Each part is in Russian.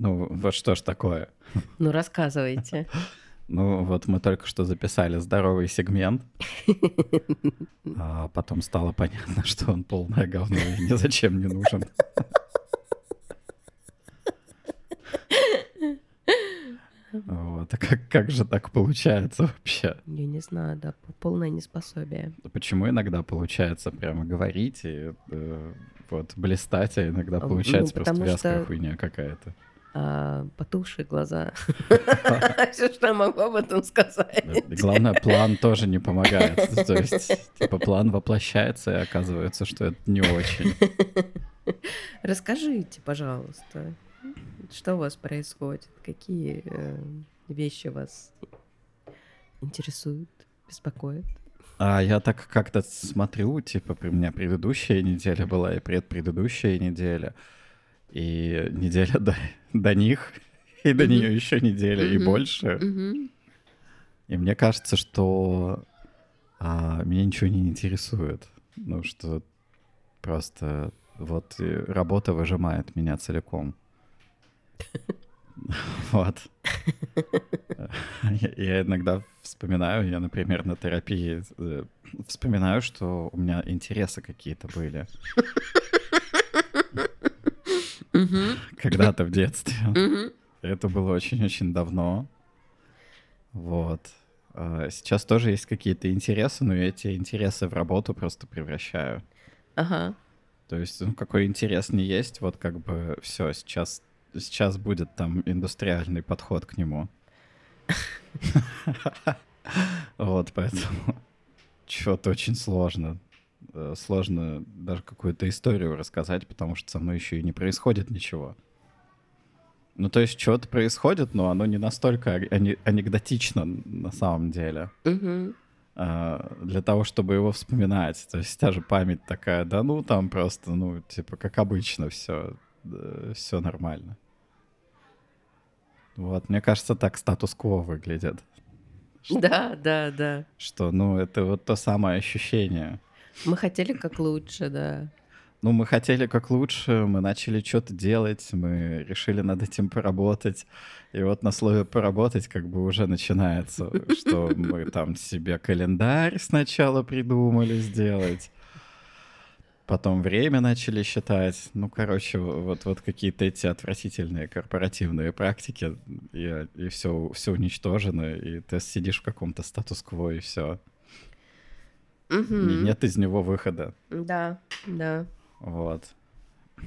Ну, вот что ж такое? Ну, рассказывайте. Ну, вот мы только что записали здоровый сегмент, а потом стало понятно, что он полное говно и ни зачем не нужен. Вот. А как, как же так получается вообще? Я не знаю, да, полное неспособие. Почему иногда получается прямо говорить и э, вот блистать, а иногда получается ну, просто вязкая что... хуйня какая-то? А, потухшие глаза. Все, что я могу об этом сказать. Главное, план тоже не помогает. То есть, типа, план воплощается, и оказывается, что это не очень. Расскажите, пожалуйста, что у вас происходит? Какие э, вещи вас интересуют, беспокоят? А я так как-то смотрю, типа, у меня предыдущая неделя была и предпредыдущая неделя. И неделя до, до них, и до нее еще неделя, и больше. И мне кажется, что а, меня ничего не интересует. Ну, что просто вот работа выжимает меня целиком. Вот. Я иногда вспоминаю, я, например, на терапии э, вспоминаю, что у меня интересы какие-то были. Когда-то в детстве. Это было очень-очень давно. Вот. А сейчас тоже есть какие-то интересы, но я эти интересы в работу просто превращаю. Ага. То есть, ну, какой интерес не есть, вот как бы все, сейчас, сейчас будет там индустриальный подход к нему. Вот, поэтому что-то очень сложно. Э, сложно даже какую-то историю рассказать, потому что со мной еще и не происходит ничего. Ну, то есть что-то происходит, но оно не настолько ани- анекдотично на самом деле. Угу. А, для того, чтобы его вспоминать. То есть та же память такая, да ну там просто, ну, типа, как обычно все, все нормально. Вот, мне кажется, так статус-кво выглядит. Да, да, да. Что, ну, это вот то самое ощущение. Мы хотели как лучше, да. Ну, мы хотели как лучше, мы начали что-то делать, мы решили над этим поработать. И вот на слове «поработать» как бы уже начинается, что мы там себе календарь сначала придумали сделать, потом время начали считать. Ну, короче, вот, вот какие-то эти отвратительные корпоративные практики, и, и все, все уничтожено, и ты сидишь в каком-то статус-кво, и все. Угу. Нет из него выхода. Да, да. Вот.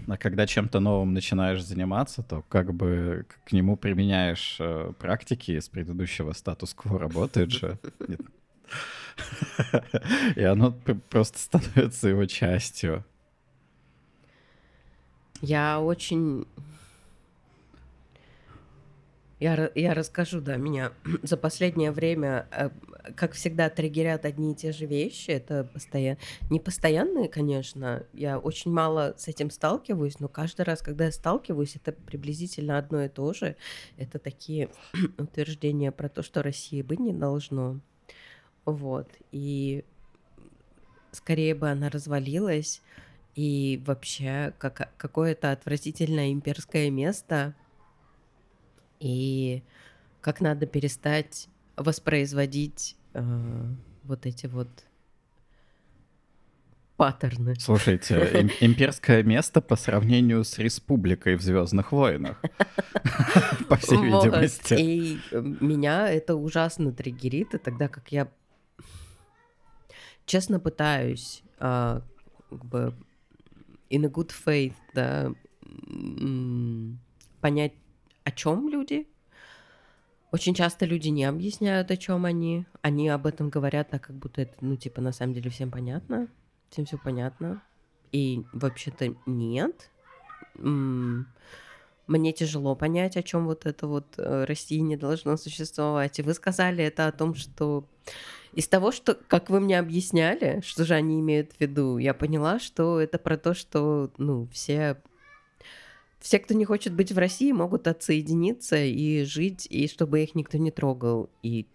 А когда чем-то новым начинаешь заниматься, то как бы к нему применяешь э, практики из предыдущего статус-кво, работает же. И оно просто становится его частью. Я очень я, я расскажу, да, меня за последнее время, э, как всегда, триггерят одни и те же вещи. Это постоянно... Не постоянные, конечно. Я очень мало с этим сталкиваюсь, но каждый раз, когда я сталкиваюсь, это приблизительно одно и то же. Это такие утверждения про то, что России быть не должно. Вот. И скорее бы она развалилась, и вообще как, какое-то отвратительное имперское место — и как надо перестать воспроизводить э, вот эти вот паттерны. Слушайте, им, имперское место по сравнению с республикой в Звездных войнах, по всей видимости. И э, меня это ужасно триггерит, и тогда как я честно пытаюсь а, как бы in a good faith, да, понять о чем люди. Очень часто люди не объясняют, о чем они. Они об этом говорят так, как будто это, ну, типа, на самом деле всем понятно. Всем все понятно. И вообще-то нет. Мне тяжело понять, о чем вот это вот э, России не должно существовать. И вы сказали это о том, что из того, что, как вы мне объясняли, что же они имеют в виду, я поняла, что это про то, что, ну, все все, кто не хочет быть в России, могут отсоединиться и жить, и чтобы их никто не трогал. И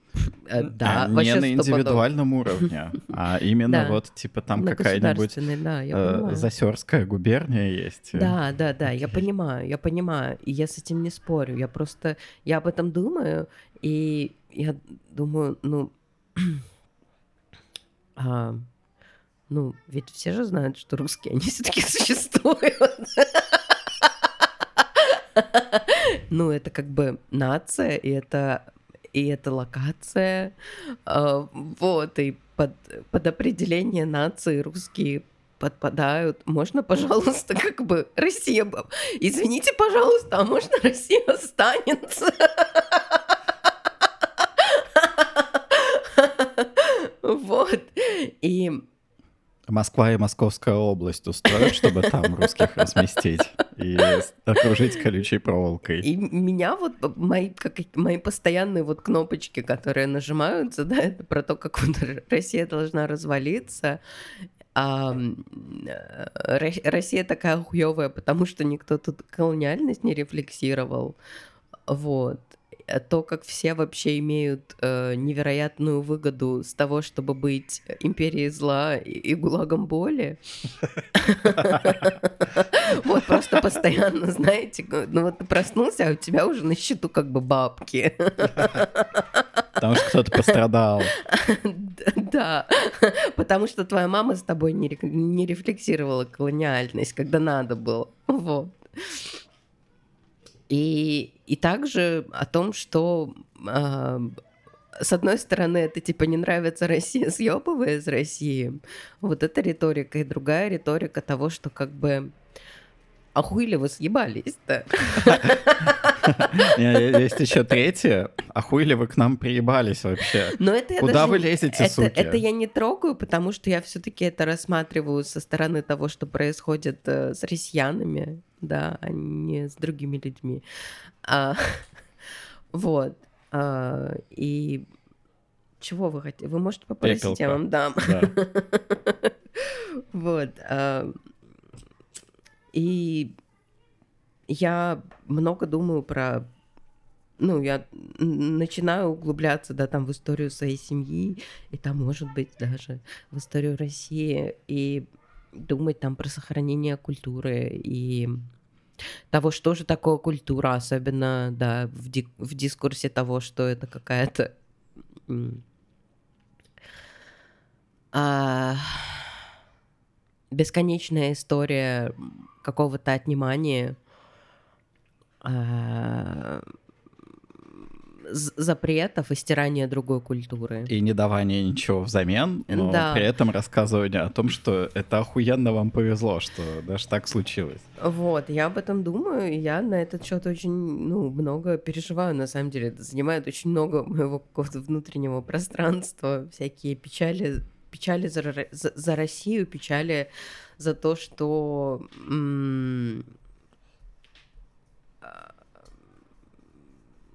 э, да, а не на индивидуальном уровне, а именно Да. вот типа там какая-нибудь да, э. Засерская губерния есть. Да, да, да, я понимаю, я понимаю, и я с этим не спорю. Я просто, я об этом думаю, и я думаю, ну, а, ну, ведь все же знают, что русские, они все-таки существуют. Ну, это как бы нация, и это и это локация, а, вот, и под, под определение нации русские подпадают. Можно, пожалуйста, как бы Россия... Извините, пожалуйста, а можно Россия останется? Вот. И Москва и Московская область устроят, чтобы там русских разместить и окружить колючей проволокой. И меня вот п- мои, как, мои постоянные вот кнопочки, которые нажимаются, да, это про то, как вот Россия должна развалиться. А э, Россия такая хуевая, потому что никто тут колониальность не рефлексировал. Вот. А То, как все вообще имеют э, невероятную выгоду с того, чтобы быть империей зла и, и гулагом боли. Вот просто постоянно, знаете, ну вот ты проснулся, а у тебя уже на счету как бы бабки. Потому что кто-то пострадал. Да, потому что твоя мама с тобой не рефлексировала колониальность, когда надо было. Вот. И, и также о том, что а, с одной стороны, это типа не нравится Россия, съебывая из России. Вот это риторика. И другая риторика того, что как бы а хуй ли вы съебались-то? Есть еще третье. А хуй ли вы к нам приебались вообще? Но это я Куда даже- вы лезете, это, суки? это я не трогаю, потому что я все-таки это рассматриваю со стороны того, что происходит э, с россиянами, да, а не с другими людьми. А, вот. А, и чего вы хотите? Вы можете попросить, Пепелка. я вам дам. Да. Вот. а, И я много думаю про... Ну, я начинаю углубляться, да, там в историю своей семьи, и там, может быть, даже в историю России, и думать там про сохранение культуры и того, что же такое культура, особенно, да, в, ди- в дискурсе того, что это какая-то... а, бесконечная история какого-то отнимания. А, запретов и стирания другой культуры. И не давание ничего взамен, но Да. при этом рассказывание о том, что это охуенно вам повезло, что даже так случилось. Вот, я об этом думаю, я на этот счет очень, ну, много переживаю, на самом деле. Это занимает очень много моего какого-то внутреннего пространства, всякие печали, печали за, за, за Россию, печали за то, что... м,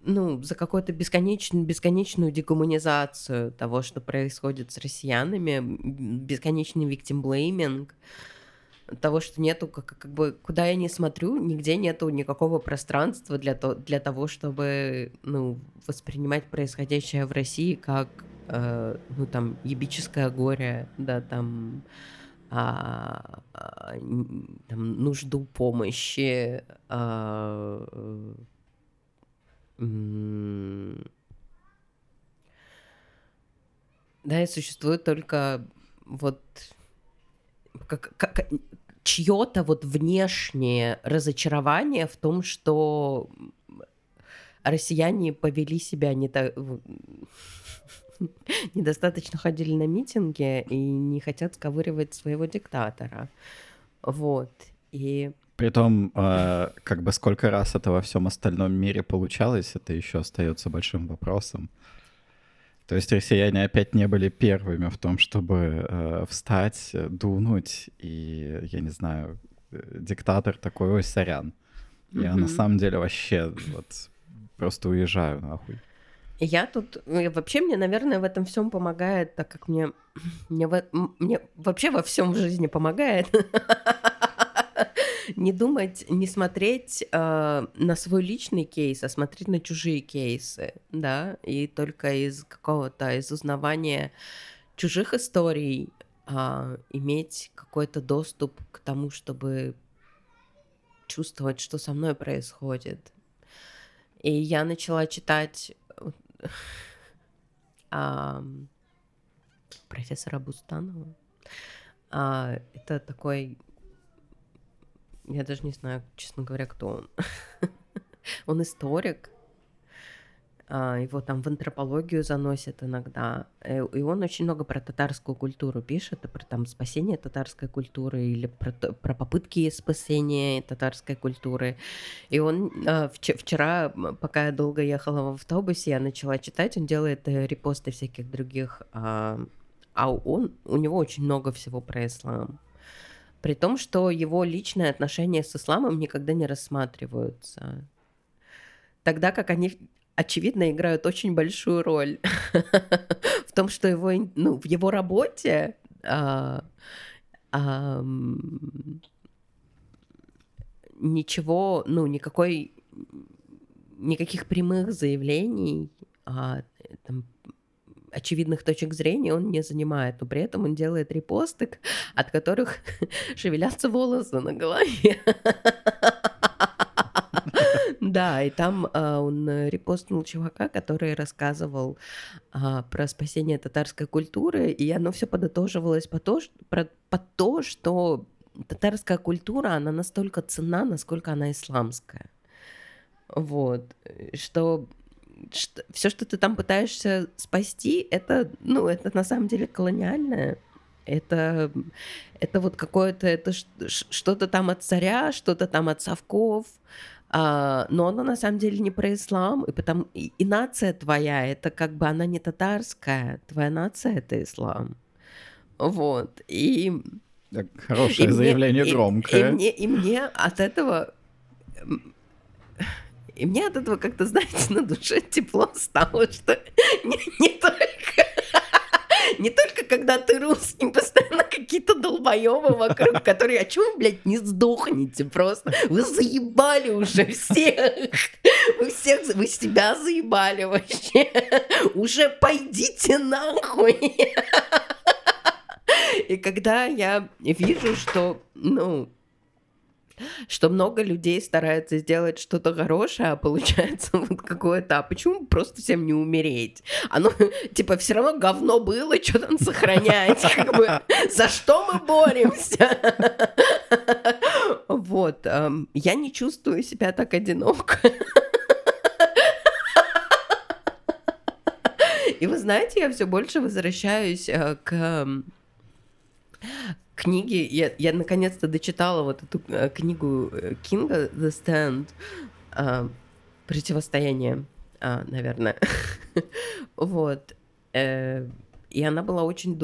ну, за какую-то бесконечную, бесконечную декоммунизацию того, что происходит с россиянами, бесконечный виктимблейминг, того, что нету, как, как бы, куда я не смотрю, нигде нету никакого пространства для, то, для того, чтобы, ну, воспринимать происходящее в России как, э, ну, там, ебическое горе, да, там, а, а, там, нужду помощи, а, да, и существует только вот как, как- чье-то вот внешнее разочарование в том, что россияне повели себя не так недостаточно ходили на митинги и не хотят сковыривать своего диктатора. Вот. И Притом, э, как бы сколько раз это во всем остальном мире получалось, это еще остается большим вопросом. То есть россияне опять не были первыми в том, чтобы э, встать, дунуть, и, я не знаю, диктатор такой, ой, сорян. Я на самом деле вообще вот просто уезжаю нахуй. Я тут э, вообще мне, наверное, в этом всем помогает, так как мне мне, мне вообще во всем в жизни помогает. не думать, не смотреть э, на свой личный кейс, а смотреть на чужие кейсы, да, и только из какого-то, из узнавания чужих историй э, иметь какой-то доступ к тому, чтобы чувствовать, что со мной происходит. И я начала читать э, профессора Бустанова. А, это такой я даже не знаю, честно говоря, кто он. он историк. А, его там в антропологию заносят иногда. Э, и он очень много про татарскую культуру пишет, про там спасение татарской культуры или про, про попытки спасения татарской культуры. И он а, вчера, пока я долго ехала в автобусе, я начала читать, он делает э, репосты всяких других а, а он, у него очень много всего про ислам при том, что его личные отношения с исламом никогда не рассматриваются. Тогда как они, очевидно, играют очень большую роль в том, что его, ну, в его работе а, а, ничего, ну, никакой, никаких прямых заявлений а, там, очевидных точек зрения он не занимает, но при этом он делает репосты, от которых шевелятся волосы на голове. Да, и там а, он репостнул чувака, который рассказывал а, про спасение татарской культуры, и оно все подытоживалось по то, что, про, по то, что татарская культура, она настолько цена, насколько она исламская. Вот, что что, все, что ты там пытаешься спасти, это, ну, это на самом деле колониальное. Это, это вот какое-то, это что-то там от царя, что-то там от совков, а, но оно на самом деле не про ислам, и, потому, и, и нация твоя, это как бы она не татарская, твоя нация — это ислам. Вот, и... Хорошее и заявление, мне, громкое. И, и, мне, и мне от этого и мне от этого как-то, знаете, на душе тепло стало, что не, не только... Не только когда ты русский, постоянно какие-то долбоебы вокруг, которые, а чего вы, блядь, не сдохнете просто? Вы заебали уже всех. Вы всех, вы себя заебали вообще. Уже пойдите нахуй. И когда я вижу, что, ну, что много людей стараются сделать что-то хорошее, а получается вот какое-то, а почему просто всем не умереть? Оно, типа, все равно говно было, что там сохранять, как бы, за что мы боремся? Вот, я не чувствую себя так одиноко. И вы знаете, я все больше возвращаюсь э, к книги, я, я наконец-то дочитала вот эту э, книгу э, Кинга The Stand, э, противостояние, э, наверное, вот, э, и она была очень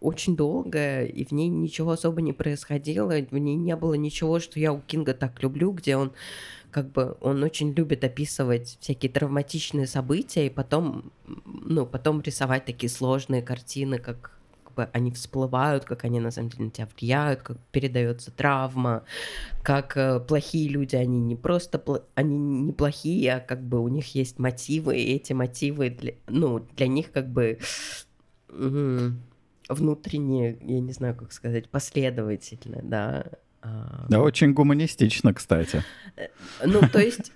очень долгая, и в ней ничего особо не происходило, в ней не было ничего, что я у Кинга так люблю, где он как бы он очень любит описывать всякие травматичные события и потом, ну, потом рисовать такие сложные картины, как бы они всплывают, как они на самом деле на тебя влияют, как передается травма, как э, плохие люди, они не просто пл- они не плохие, а как бы у них есть мотивы, и эти мотивы для, ну, для них как бы внутренне, я не знаю, как сказать, последовательно, да. А, да, очень гуманистично, кстати. Э, ну, то есть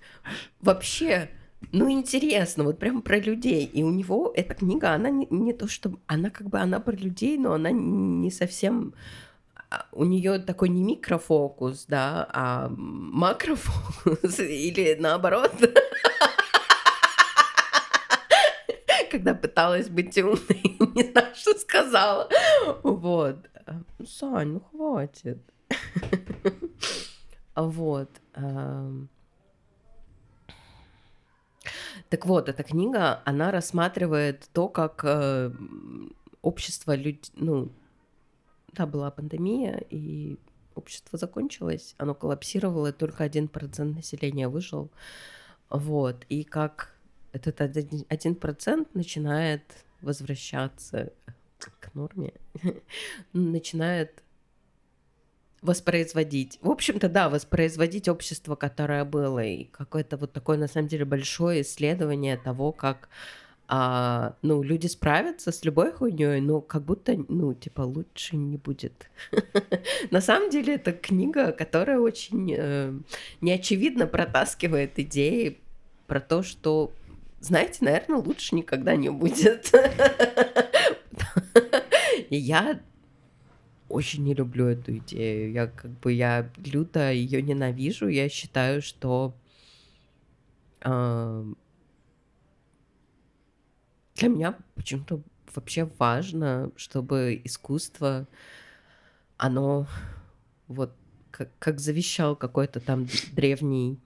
вообще ну, интересно, вот прям про людей. И у него эта книга, она не, не то, что... Она как бы, она про людей, но она не совсем... А, у нее такой не микрофокус, да, а макрофокус или наоборот. Когда пыталась быть умной, не знаю, что сказала. Вот. Сань, ну хватит. Вот. Так вот, эта книга, она рассматривает то, как э, общество людей, ну, да, была пандемия, и общество закончилось, оно коллапсировало, и только один процент населения выжил. Вот, и как этот один процент начинает возвращаться к норме, начинает воспроизводить. В общем-то, да, воспроизводить общество, которое было, и какое-то вот такое, на самом деле, большое исследование того, как а, ну, люди справятся с любой хуйней, но как будто, ну, типа, лучше не будет. На самом деле, это книга, которая очень э, неочевидно протаскивает идеи про то, что, знаете, наверное, лучше никогда не будет. И я очень не люблю эту идею. Я как бы я люто ее ненавижу. Я считаю, что э, для меня почему-то вообще важно, чтобы искусство, оно вот как, как завещал какой-то там древний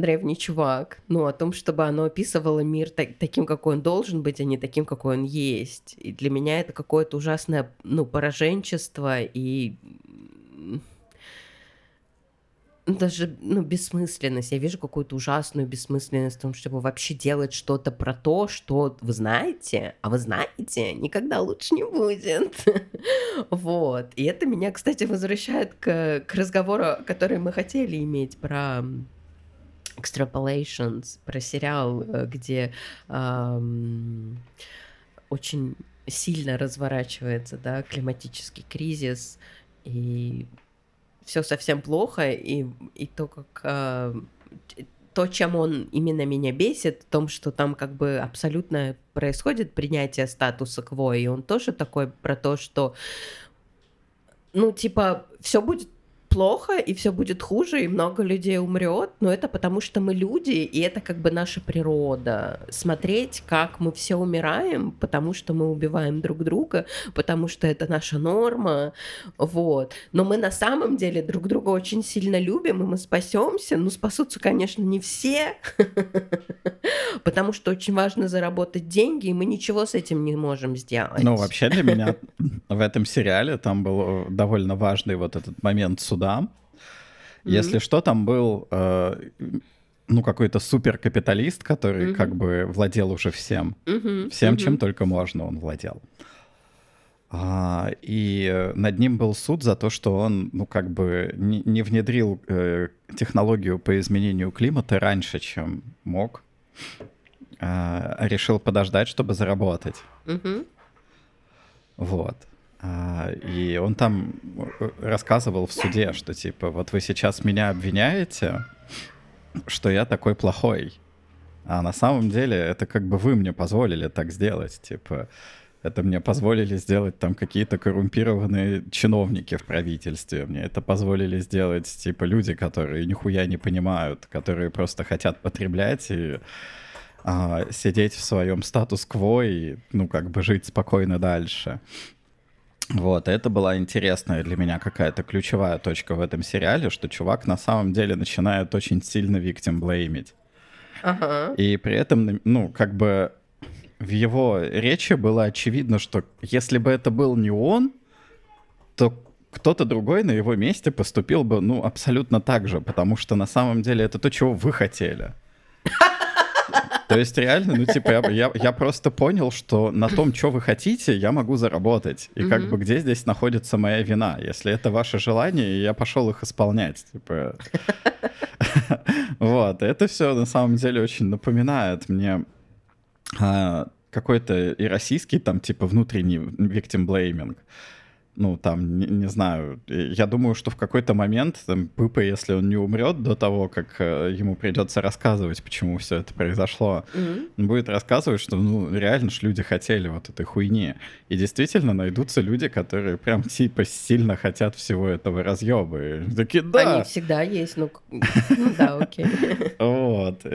древний чувак, ну, о том, чтобы оно описывало мир так, таким, какой он должен быть, а не таким, какой он есть. И для меня это какое-то ужасное, ну, пораженчество и даже ну, бессмысленность. Я вижу какую-то ужасную бессмысленность в том, чтобы вообще делать что-то про то, что вы знаете, а вы знаете, никогда лучше не будет. вот. И это меня, кстати, возвращает к, к разговору, который мы хотели иметь про Extrapolations, про сериал, э, где эм, очень сильно разворачивается, да, климатический кризис, и все совсем плохо, и, и то, как э, то, чем он именно меня бесит, в том, что там как бы абсолютно происходит принятие статуса кво, и он тоже такой про то, что ну, типа, все будет плохо, и все будет хуже, и много людей умрет, но это потому, что мы люди, и это как бы наша природа. Смотреть, как мы все умираем, потому что мы убиваем друг друга, потому что это наша норма, вот. Но мы на самом деле друг друга очень сильно любим, и мы спасемся. Ну, спасутся, конечно, не все, потому что очень важно заработать деньги, и мы ничего с этим не можем сделать. Ну, вообще для меня в этом сериале там был довольно важный вот этот момент суда, суда. Mm-hmm. Если что, там был э, ну какой-то суперкапиталист, который mm-hmm. как бы владел уже всем, mm-hmm. всем, mm-hmm. чем только можно, он владел. А, и над ним был суд за то, что он, ну, как бы не, не внедрил э, технологию по изменению климата раньше, чем мог, а, решил подождать, чтобы заработать. Mm-hmm. Вот. А, и он там э, рассказывал в суде, что типа, вот вы сейчас меня обвиняете, что я такой плохой. А на самом деле это как бы вы мне позволили так сделать. Типа, это мне позволили сделать там какие-то коррумпированные чиновники в правительстве. Мне это позволили сделать типа люди, которые нихуя не понимают, которые просто хотят потреблять и а, сидеть в своем статус-кво и, ну, как бы жить спокойно дальше. Вот, это была интересная для меня какая-то ключевая точка в этом сериале, что чувак на самом деле начинает очень сильно victim блеймить. Ага. И при этом, ну, как бы в его речи было очевидно, что если бы это был не он, то кто-то другой на его месте поступил бы, ну, абсолютно так же, потому что на самом деле это то, чего вы хотели. То есть реально, ну типа я, я, я просто понял, что на том, что вы хотите, я могу заработать. И как бы где здесь находится моя вина? Если это ваше желание, я пошел их исполнять. Типа... Вот, это все на самом деле очень напоминает мне а, какой-то и российский там типа внутренний victim blaming ну, там, не, не знаю, я думаю, что в какой-то момент там, Пыпа, если он не умрет до того, как э, ему придется рассказывать, почему все это произошло, mm-hmm. он будет рассказывать, что, ну, реально ж люди хотели вот этой хуйни. И действительно найдутся люди, которые прям типа сильно хотят всего этого разъеба. И такие, да. Они всегда есть, ну, ну да, окей. Вот.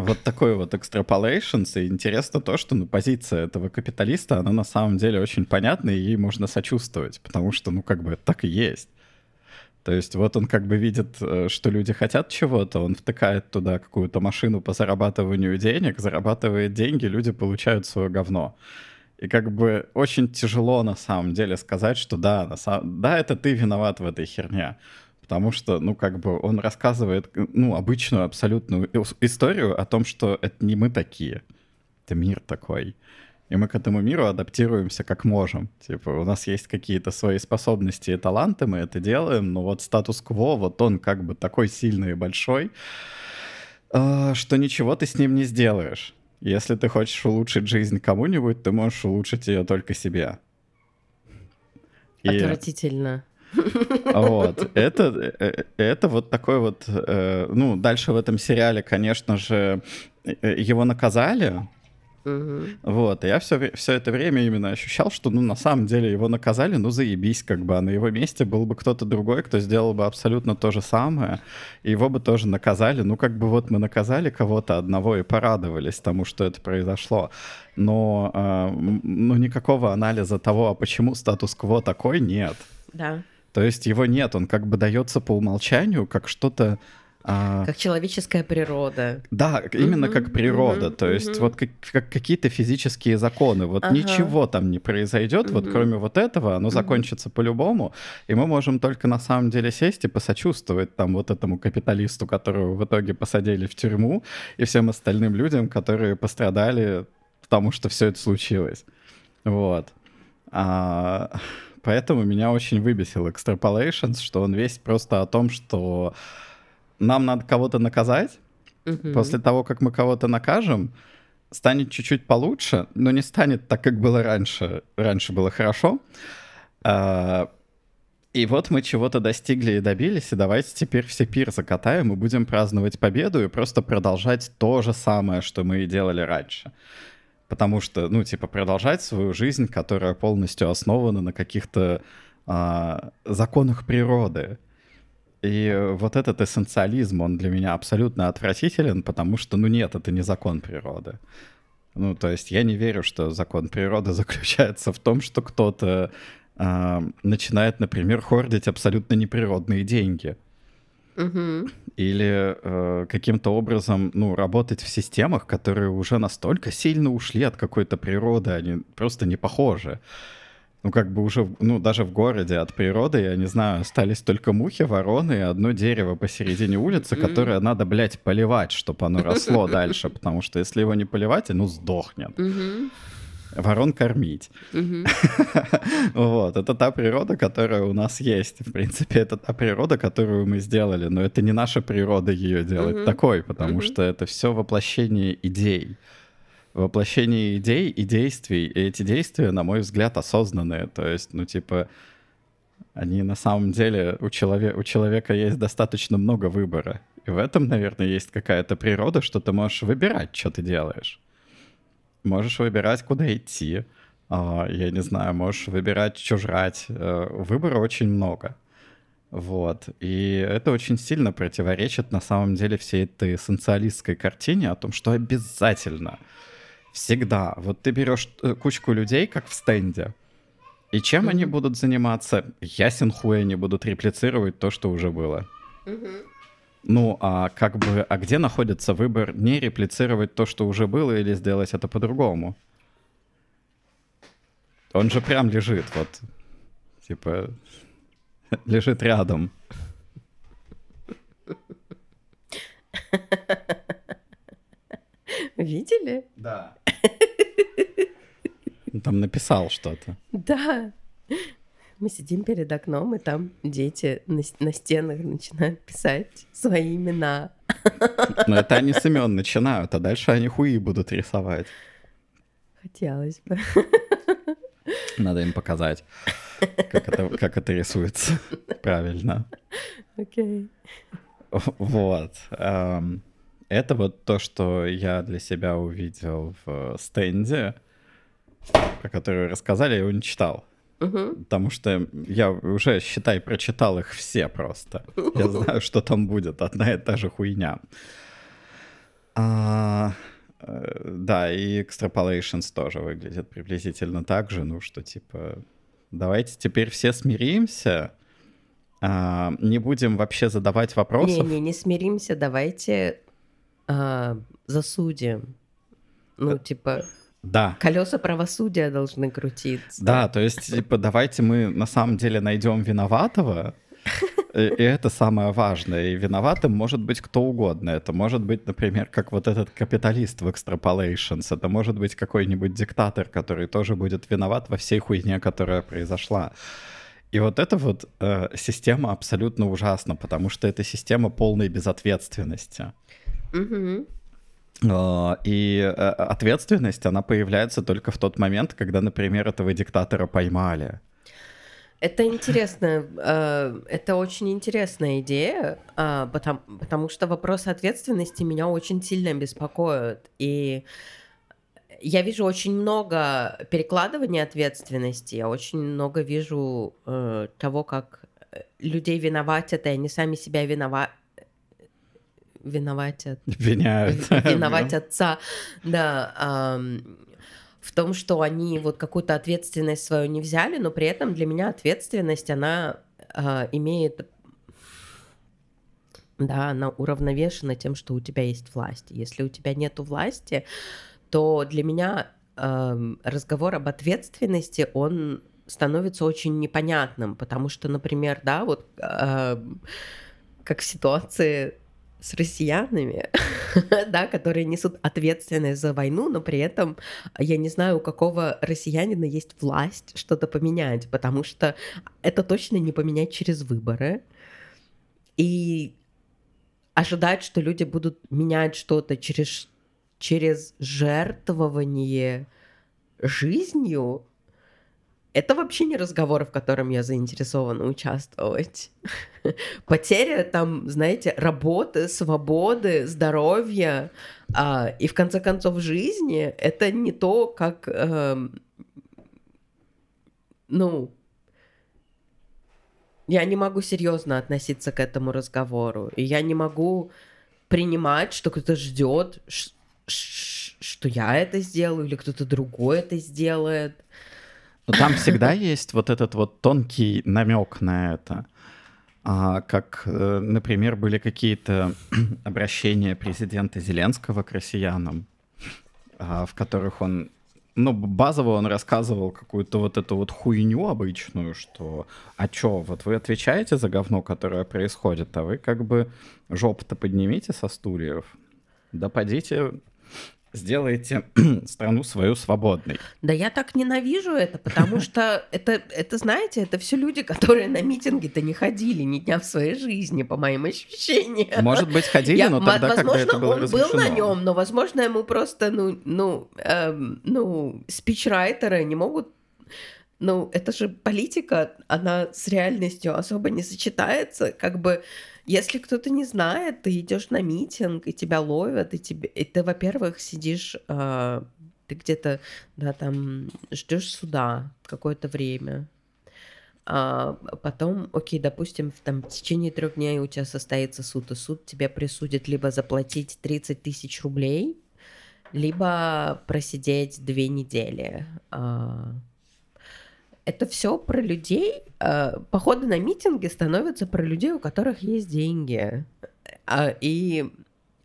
Вот такой вот экстраполейшнс, и интересно то, что ну, позиция этого капиталиста, она на самом деле очень понятна, и ей можно сочувствовать, потому что, ну, как бы так и есть. То есть вот он как бы видит, э, что люди хотят чего-то, он втыкает туда какую-то машину по зарабатыванию денег, зарабатывает деньги, люди получают свое говно. И как бы очень тяжело на самом деле сказать, что да, на самом... да, это ты виноват в этой херне потому что, ну, как бы он рассказывает, ну, обычную абсолютную историю о том, что это не мы такие, это мир такой. и мы к этому миру адаптируемся как можем. Типа, у нас есть какие-то свои способности и таланты, мы это делаем, но вот статус-кво, вот он как бы такой сильный и большой, э, что ничего ты с ним не сделаешь. Если ты хочешь улучшить жизнь кому-нибудь, ты можешь улучшить ее только себе. И... Отвратительно. Вот. Это, э, это вот такой вот... Э, ну, дальше в этом сериале, конечно же, его наказали, Угу. Вот, и я все, все это время именно ощущал, что, ну, на самом деле его наказали, ну, заебись, как бы, а на его месте был бы кто-то другой, кто сделал бы абсолютно то же самое, и его бы тоже наказали, ну, как бы вот мы наказали кого-то одного и порадовались тому, что это произошло, но, э, ну, никакого анализа того, а почему статус-кво такой, нет. Да. То есть его нет, он как бы дается по умолчанию, как что-то а... Как человеческая природа. Да, именно угу, как природа. Угу, То есть угу. вот как, как какие-то физические законы. Вот ага. ничего там не произойдет, угу. вот кроме вот этого, оно угу. закончится по-любому. И мы можем только на самом деле сесть и посочувствовать там вот этому капиталисту, которого в итоге посадили в тюрьму, и всем остальным людям, которые пострадали, потому что все это случилось. Вот. А... Поэтому меня очень выбесил Extrapolations, что он весь просто о том, что нам надо кого-то наказать. Угу. После того, как мы кого-то накажем, станет чуть-чуть получше, но не станет так, как было раньше. Раньше было хорошо. А, и вот мы чего-то достигли и добились, и давайте теперь все пир закатаем и будем праздновать победу и просто продолжать то же самое, что мы и делали раньше. Потому что, ну, типа, продолжать свою жизнь, которая полностью основана на каких-то а, законах природы. И вот этот эссенциализм, он для меня абсолютно отвратителен, потому что, ну нет, это не закон природы. Ну, то есть я не верю, что закон природы заключается в том, что кто-то э, начинает, например, хордить абсолютно неприродные деньги. Угу. Или э, каким-то образом, ну, работать в системах, которые уже настолько сильно ушли от какой-то природы, они просто не похожи ну, как бы уже, ну, даже в городе от природы, я не знаю, остались только мухи, вороны и одно дерево посередине улицы, которое надо, блядь, поливать, чтобы оно росло дальше, потому что если его не поливать, оно сдохнет. Ворон кормить. Вот, это та природа, которая у нас есть. В принципе, это та природа, которую мы сделали, но это не наша природа ее делать такой, потому что это все воплощение идей воплощение идей и действий. И эти действия, на мой взгляд, осознанные. То есть, ну, типа, они на самом деле у, человека у человека есть достаточно много выбора. И в этом, наверное, есть какая-то природа, что ты можешь выбирать, что ты делаешь. Можешь выбирать, куда идти. А, я не знаю, можешь выбирать, что жрать. Э, выбора очень много. Вот. И это очень сильно противоречит на самом деле всей этой эссенциалистской картине о том, что обязательно Всегда. Вот ты берешь э, кучку людей, как в стенде, и чем mm-hmm. они будут заниматься? Ясен хуй они будут реплицировать то, что уже было. Mm-hmm. Ну, а как бы, а где находится выбор не реплицировать то, что уже было, или сделать это по-другому? Он же прям лежит, вот, типа, лежит рядом. Видели? Да. Там написал что-то. Да. Мы сидим перед окном, и там дети на, на стенах начинают писать свои имена. Но это они с имен начинают, а дальше они хуи будут рисовать. Хотелось бы. Надо им показать, как это, как это рисуется правильно. Окей. Okay. Вот. Um, это вот то, что я для себя увидел в стенде, про который рассказали, я его не читал. Угу. Потому что я уже, считай, прочитал их все просто. Я знаю, что там будет. Одна и та же хуйня. А, э, да, и Extrapolations тоже выглядит приблизительно так же. Ну, что типа, давайте теперь все смиримся, а, не будем вообще задавать вопросов. Не-не, не смиримся, давайте а, засудим. Ну, типа, да. Колеса правосудия должны крутиться. Да, то есть, типа, давайте мы на самом деле найдем виноватого, И, и это самое важное. И виноватым может быть кто угодно. Это может быть, например, как вот этот капиталист в Extrapolations. Это может быть какой-нибудь диктатор, который тоже будет виноват во всей хуйне, которая произошла. И вот эта вот э, система абсолютно ужасна, потому что это система полной безответственности. Мгм. Э, И э, ответственность, она появляется только в тот момент, когда, например, этого диктатора поймали. Это интересно, э, это очень интересная идея, а, потому, потому что вопрос ответственности меня очень сильно беспокоит. И я вижу очень много перекладывания ответственности, я очень много вижу э, того, как людей виноватят, и они сами себя винова... виноватят. Виновать отца, да, в том, что они вот какую-то ответственность свою не взяли, но при этом для меня ответственность, она а, имеет, да, она уравновешена тем, что у тебя есть власть. Если у тебя нету власти, то для меня ам, разговор об ответственности, он становится очень непонятным, потому что, например, да, вот ам, как в ситуации с россиянами, да, которые несут ответственность за войну, но при этом я не знаю, у какого россиянина есть власть что-то поменять, потому что это точно не поменять через выборы. И ожидать, что люди будут менять что-то через, через жертвование жизнью, это вообще не разговор, в котором я заинтересована участвовать. Потеря там, знаете, работы, свободы, здоровья а, и в конце концов жизни это не то, как, эм, ну, я не могу серьезно относиться к этому разговору, и я не могу принимать, что кто-то ждет, что я это сделаю или кто-то другой это сделает. Но там всегда есть вот этот вот тонкий намек на это. А, как, э, например, были какие-то обращения президента Зеленского к россиянам, а, в которых он, ну, базово он рассказывал какую-то вот эту вот хуйню обычную, что, а чё, вот вы отвечаете за говно, которое происходит, а вы как бы жопу-то поднимите со стульев, да подите сделайте страну свою свободной. Да я так ненавижу это, потому что это, это, знаете, это все люди, которые на митинги-то не ходили ни дня в своей жизни, по моим ощущениям. Может быть, ходили, Я- но тогда, когда возможно, это было он разрешено. был на нем, но, возможно, ему просто, ну, ну, эм, ну, спичрайтеры не могут ну, это же политика, она с реальностью особо не сочетается. Как бы, если кто-то не знает, ты идешь на митинг, и тебя ловят, и, тебе, и ты, во-первых, сидишь, а, ты где-то, да, там, ждешь суда какое-то время. А потом, окей, допустим, в, там, в течение трех дней у тебя состоится суд, и суд тебе присудит либо заплатить 30 тысяч рублей, либо просидеть две недели. А, это все про людей. а, Походы на митинги становятся про людей, у которых есть деньги. А, И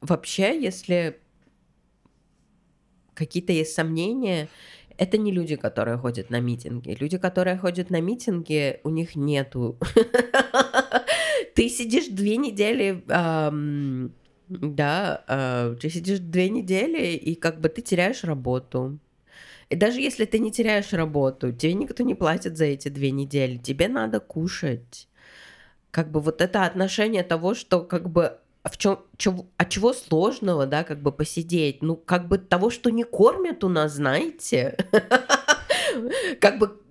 вообще, если какие-то есть сомнения, это не люди, которые ходят на митинги. Люди, которые ходят на митинги, у них нету. Ты сидишь две недели, да, а, ты сидишь две недели, и как бы ты теряешь работу. И даже если ты не теряешь работу, тебе никто не платит за эти две недели, тебе надо кушать. Как бы вот это отношение того, что как бы в чем, а чего сложного, да, как бы посидеть? Ну, как бы того, что не кормят у нас, знаете? Как бы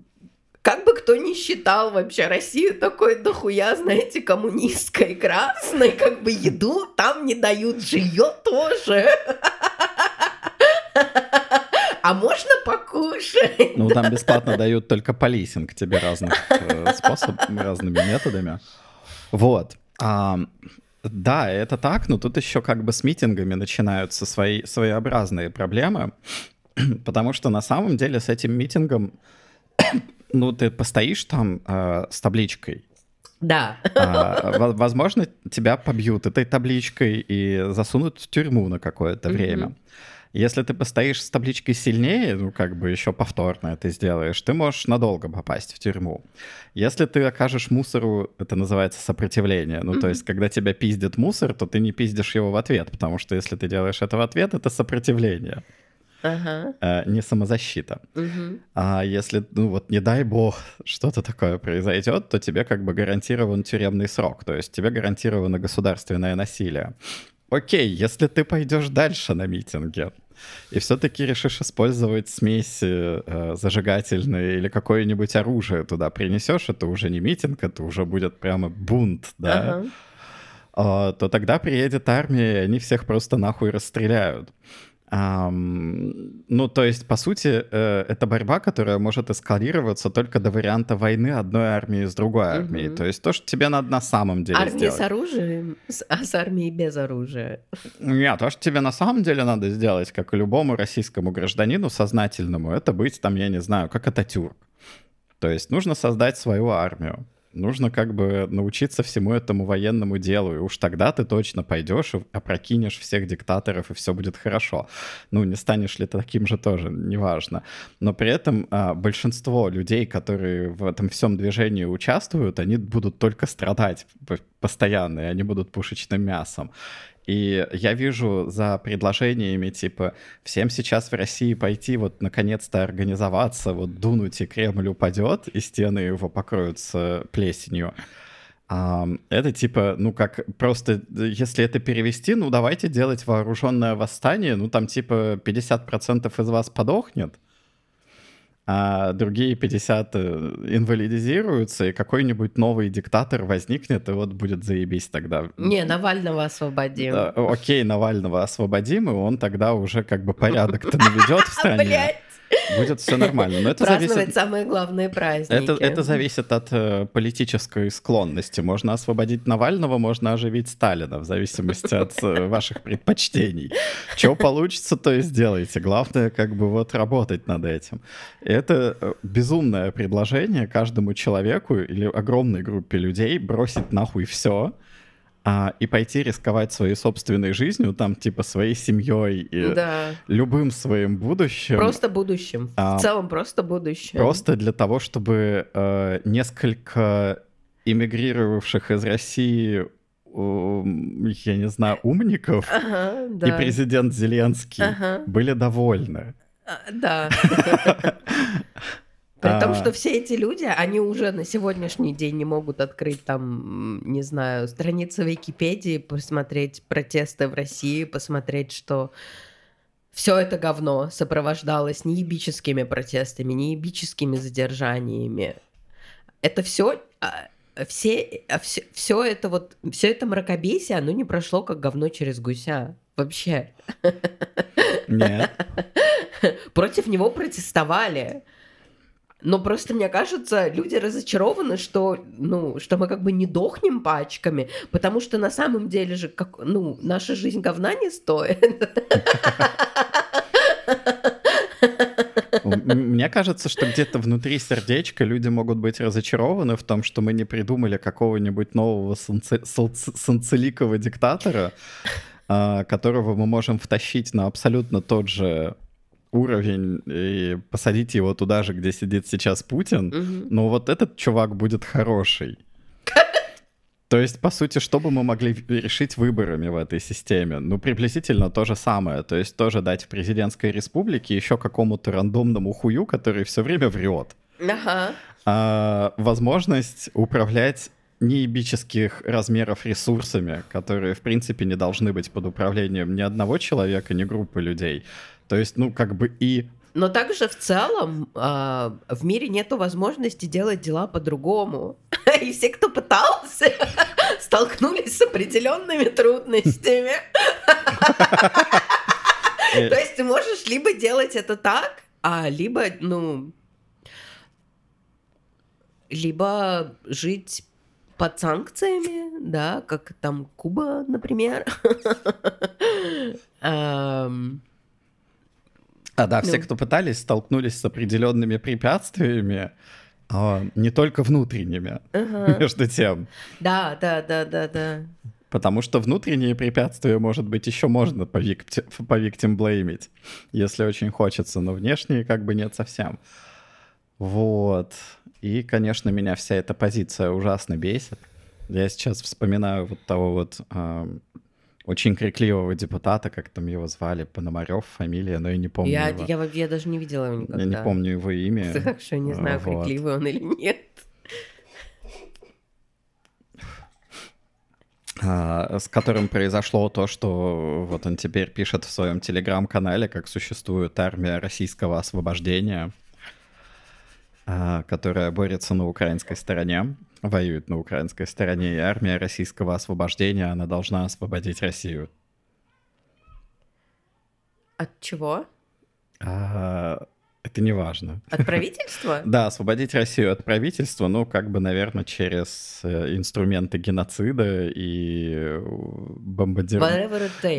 как бы кто ни считал вообще Россию такой дохуя, знаете, коммунистской, красной, как бы еду там не дают, жилье тоже. А можно покушать? Ну, там бесплатно дают только полисинг тебе разных э, способами, разными методами. Вот. А, да, это так, но тут еще как бы с митингами начинаются свои своеобразные проблемы, потому что на самом деле с этим митингом, ну, ты постоишь там э, с табличкой, Да. а, во- возможно, тебя побьют этой табличкой и засунут в тюрьму на какое-то время. Если ты постоишь с табличкой сильнее, ну, как бы еще повторно это сделаешь, ты можешь надолго попасть в тюрьму. Если ты окажешь мусору, это называется сопротивление. Ну, mm-hmm. то есть, когда тебя пиздит мусор, то ты не пиздишь его в ответ, потому что если ты делаешь это в ответ, это сопротивление. Ага. А, не самозащита. Угу. А если, ну вот, не дай бог, что-то такое произойдет, то тебе как бы гарантирован тюремный срок, то есть тебе гарантировано государственное насилие. Окей, если ты пойдешь дальше на митинге, и все-таки решишь использовать смесь э, зажигательные или какое-нибудь оружие туда принесешь, это уже не митинг, это уже будет прямо бунт, да, ага. а, то тогда приедет армия, и они всех просто нахуй расстреляют. Um, ну, то есть, по сути, э, это борьба, которая может эскалироваться только до варианта войны одной армии с другой армией. Угу. То есть то, что тебе надо на самом деле Армия сделать. с оружием, а с армией без оружия. Нет, то, что тебе на самом деле надо сделать, как и любому российскому гражданину сознательному, это быть там, я не знаю, как Ататюрк. То есть нужно создать свою армию нужно как бы научиться всему этому военному делу, и уж тогда ты точно пойдешь и опрокинешь всех диктаторов, и все будет хорошо. Ну, не станешь ли ты таким же тоже, неважно. Но при этом а, большинство людей, которые в этом всем движении участвуют, они будут только страдать постоянно, и они будут пушечным мясом. И я вижу за предложениями, типа, всем сейчас в России пойти вот наконец-то организоваться, вот дунуть, и Кремль упадет, и стены его покроются плесенью. Это типа, ну как, просто, если это перевести, ну давайте делать вооруженное восстание, ну там типа 50% из вас подохнет, а другие 50 э, инвалидизируются, и какой-нибудь новый диктатор возникнет, и вот будет заебись тогда. Не, Навального освободим. Да, окей, Навального освободим, и он тогда уже как бы порядок-то наведет в стране. Будет все нормально. Но это Праздновать зависит... самые главные праздники. Это, это зависит от э, политической склонности. Можно освободить Навального, можно оживить Сталина, в зависимости от э, ваших предпочтений. Что получится, то и сделайте. Главное, как бы вот работать над этим. Это э, безумное предложение каждому человеку или огромной группе людей бросить нахуй все а, и пойти рисковать своей собственной жизнью, там, типа, своей семьей и да. любым своим будущим. Просто будущим. А, в целом, просто будущим. Просто для того, чтобы э, несколько эмигрировавших из России я не знаю, умников ага, да. и президент Зеленский ага. были довольны. А, да. При том, а. что все эти люди, они уже на сегодняшний день не могут открыть там, не знаю, страницы Википедии, посмотреть протесты в России, посмотреть, что все это говно сопровождалось не ебическими протестами, не ебическими задержаниями. Это все, а, все, все, а все это вот, все это мракобесие, оно не прошло как говно через гуся. Вообще. Нет. Против него протестовали. Но просто мне кажется, люди разочарованы, что, ну, что мы как бы не дохнем пачками, потому что на самом деле же, как, ну, наша жизнь говна не стоит. Мне кажется, что где-то внутри сердечка люди могут быть разочарованы в том, что мы не придумали какого-нибудь нового санцеликого диктатора, а, которого мы можем втащить на абсолютно тот же уровень и посадить его туда же, где сидит сейчас Путин, угу. но вот этот чувак будет хороший. То есть, по сути, что бы мы могли решить выборами в этой системе? Ну, приблизительно то же самое. То есть тоже дать в президентской республике еще какому-то рандомному хую, который все время врет. Ага. А, возможность управлять неебических размеров ресурсами, которые, в принципе, не должны быть под управлением ни одного человека, ни группы людей. То есть, ну, как бы и но также в целом э, в мире нет возможности делать дела по-другому. И все, кто пытался, столкнулись с определенными трудностями. То есть ты можешь либо делать это так, а либо, ну, либо жить под санкциями, да, как там Куба, например. А, да, все, ну. кто пытались, столкнулись с определенными препятствиями, а, не только внутренними, ага. между тем. Да, да, да, да, да. Потому что внутренние препятствия, может быть, еще можно по, викти- по victim блеймить, если очень хочется, но внешние как бы нет совсем. Вот. И, конечно, меня вся эта позиция ужасно бесит. Я сейчас вспоминаю вот того вот э, очень крикливого депутата, как там его звали, Пономарев, фамилия, но я не помню Я, его. я, я даже не видела его никогда. Я не помню его имя. Так что не знаю, Вот. крикливый он или нет. а, с которым произошло то, что вот он теперь пишет в своем телеграм-канале, как существует армия российского освобождения, а, которая борется на украинской стороне, воюет на украинской стороне, и армия российского освобождения, она должна освободить Россию. От чего? А, это не важно. От правительства? Да, освободить Россию от правительства, ну, как бы, наверное, через э, инструменты геноцида и э, бомбардир-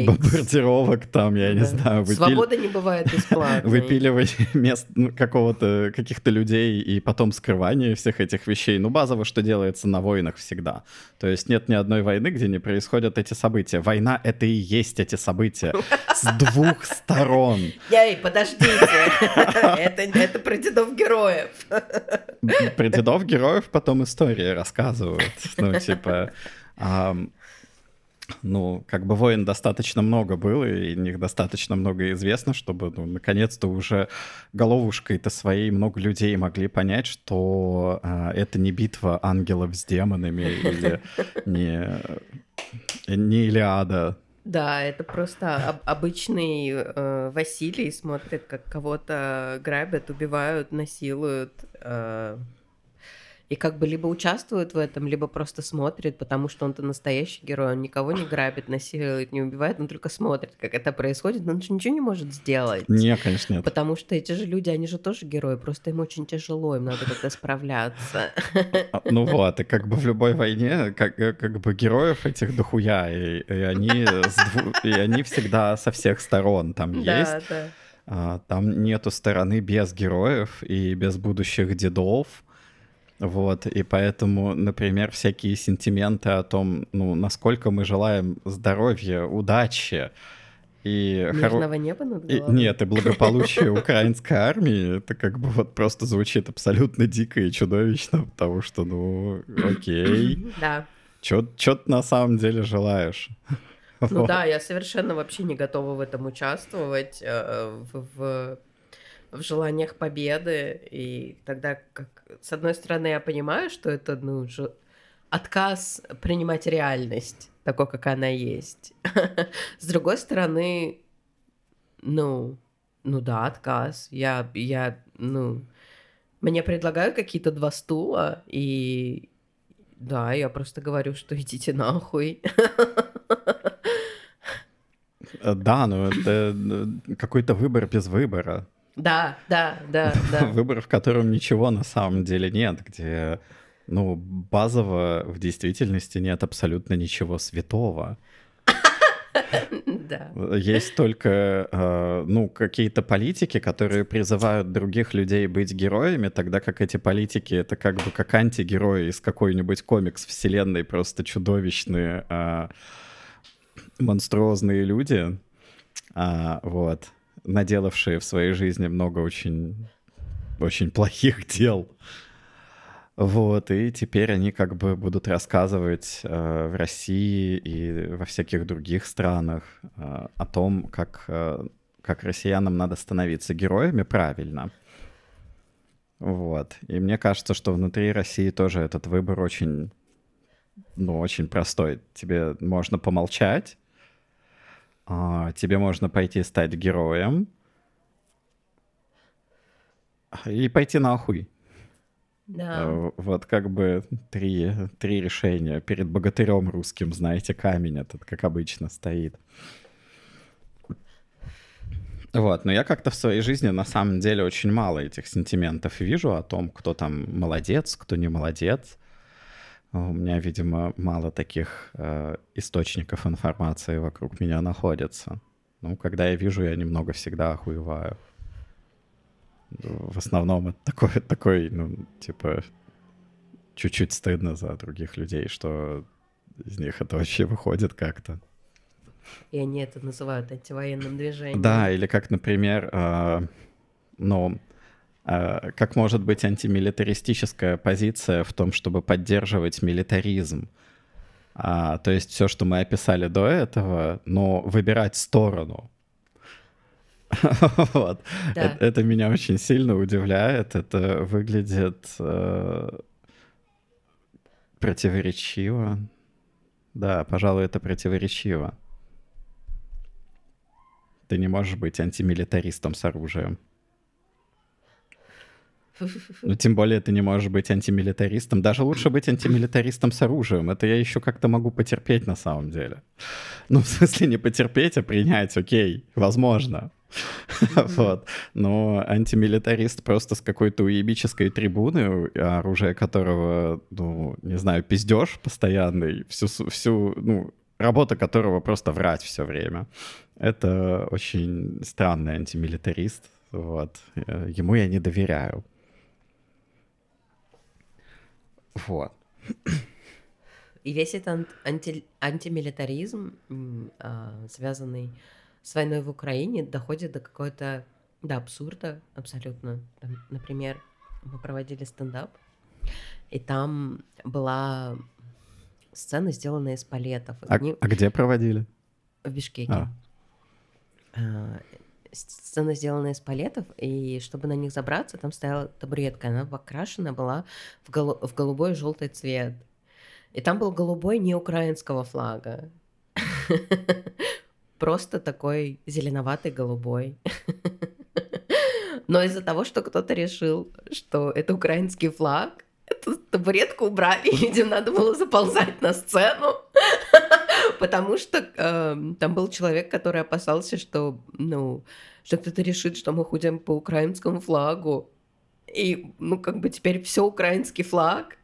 бомбардировок, там, я не знаю, выпили- Свобода не бывает бесплатной. выпиливать мест ну, какого-то каких-то людей и потом скрывание всех этих вещей. Ну, базово, что делается на войнах всегда. То есть нет ни одной войны, где не происходят эти события. Война — это и есть эти события. С двух сторон. Эй, подождите. Это, это про дедов героев. Про дедов героев потом истории рассказывают. Ну, типа... ам, ну, как бы войн достаточно много было, и них достаточно много известно, чтобы, ну, наконец-то уже головушкой-то своей много людей могли понять, что а, это не битва ангелов с демонами или не, не Илиада. Да, это просто об- обычный э, Василий смотрит, как кого-то грабят, убивают, насилуют. э, и как бы либо участвует в этом, либо просто смотрит, потому что он-то настоящий герой. Он никого не грабит, насилует, не убивает, он только смотрит, как это происходит, но он же ничего не может сделать. Не, конечно, нет. Потому что эти же люди, они же тоже герои, просто им очень тяжело, им надо как-то справляться. А, Ну вот, и как бы в любой войне, как, э, как бы героев этих дохуя, и, и они, и они всегда со всех сторон там есть. Да, да. А, Там нету стороны без героев и без будущих дедов. Вот, и поэтому, например, всякие сентименты о том, ну, насколько мы желаем здоровья, удачи и... хоро- Мирного неба над и- нет, и благополучие украинской армии, это как бы вот просто звучит абсолютно дико и чудовищно, потому что, ну, окей, Да. чё ты на самом деле желаешь? Ну Вот. да, я совершенно вообще не готова в этом участвовать, э, в, в, в желаниях победы. И тогда, как с одной стороны, я понимаю, что это ну, же отказ принимать реальность такой, как она есть. С другой стороны, ну, ну да, отказ. Я, я, ну, мне предлагают какие-то два стула, и да, я просто говорю, что идите нахуй. Э, Да, ну это э, какой-то выбор без выбора. Да, да, да, да. Выбор, в котором ничего на самом деле нет, где, ну, базово в действительности нет абсолютно ничего святого. Да. Есть только, э, ну, какие-то политики, которые призывают других людей быть героями, тогда как эти политики — это как бы как антигерои из какой-нибудь комикс-вселенной, просто чудовищные, э, монструозные люди, а, вот, наделавшие в своей жизни много очень, очень плохих дел. Вот, и теперь они как бы будут рассказывать э, в России и во всяких других странах э, о том, как, э, как россиянам надо становиться героями правильно. Вот. И мне кажется, что внутри России тоже этот выбор очень, ну, очень простой. Тебе можно помолчать, тебе можно пойти стать героем и пойти нахуй. Да. Э, Вот как бы три, три решения. Перед богатырем русским, знаете, камень этот, как обычно, стоит. Вот, но я как-то в своей жизни на самом деле очень мало этих сентиментов вижу о том, кто там молодец, кто не молодец. У меня, видимо, мало таких э, источников информации вокруг меня находится. Ну, когда я вижу, я немного всегда охуеваю. В основном это такой, такой, ну, типа, чуть-чуть стыдно за других людей, что из них это вообще выходит как-то. И они это называют антивоенным движением. Да, или как, например, э, ну, э, как может быть антимилитаристическая позиция в том, чтобы поддерживать милитаризм? А, то есть все, что мы описали до этого, но выбирать сторону. вот. да. это, это меня очень сильно удивляет. Это выглядит э, противоречиво. Да, пожалуй, это противоречиво. Ты не можешь быть антимилитаристом с оружием. Ну, тем более ты не можешь быть антимилитаристом. Даже лучше быть антимилитаристом с оружием. Это я еще как-то могу потерпеть на самом деле. Ну, в смысле, не потерпеть, а принять, окей, возможно. Вот. Но антимилитарист просто с какой-то уебической трибуны, оружие которого, ну, не знаю, пиздеж постоянный, всю, всю, ну, работа которого просто врать все время. Это очень странный антимилитарист. Вот. Э, ему я не доверяю. Вот. И весь этот анти, антимилитаризм, а, связанный с войной в Украине, доходит до какой-то, до абсурда абсолютно. Там, например, мы проводили стендап, и там была сцена, сделанная из палетов. А, Они... а где проводили? В Бишкеке. А. Сцена сделана из палетов, и чтобы на них забраться, там стояла табуретка, она покрашена была в, голу- в голубой и желтый цвет. И там был голубой не украинского флага. Просто такой зеленоватый голубой. Но из-за того, что кто-то решил, что это украинский флаг, эту табуретку убрали, и видимо, надо было заползать на сцену. Потому что э, там был человек, который опасался, что, ну, что кто-то решит, что мы ходим по украинскому флагу. И, ну, как бы теперь все украинский флаг.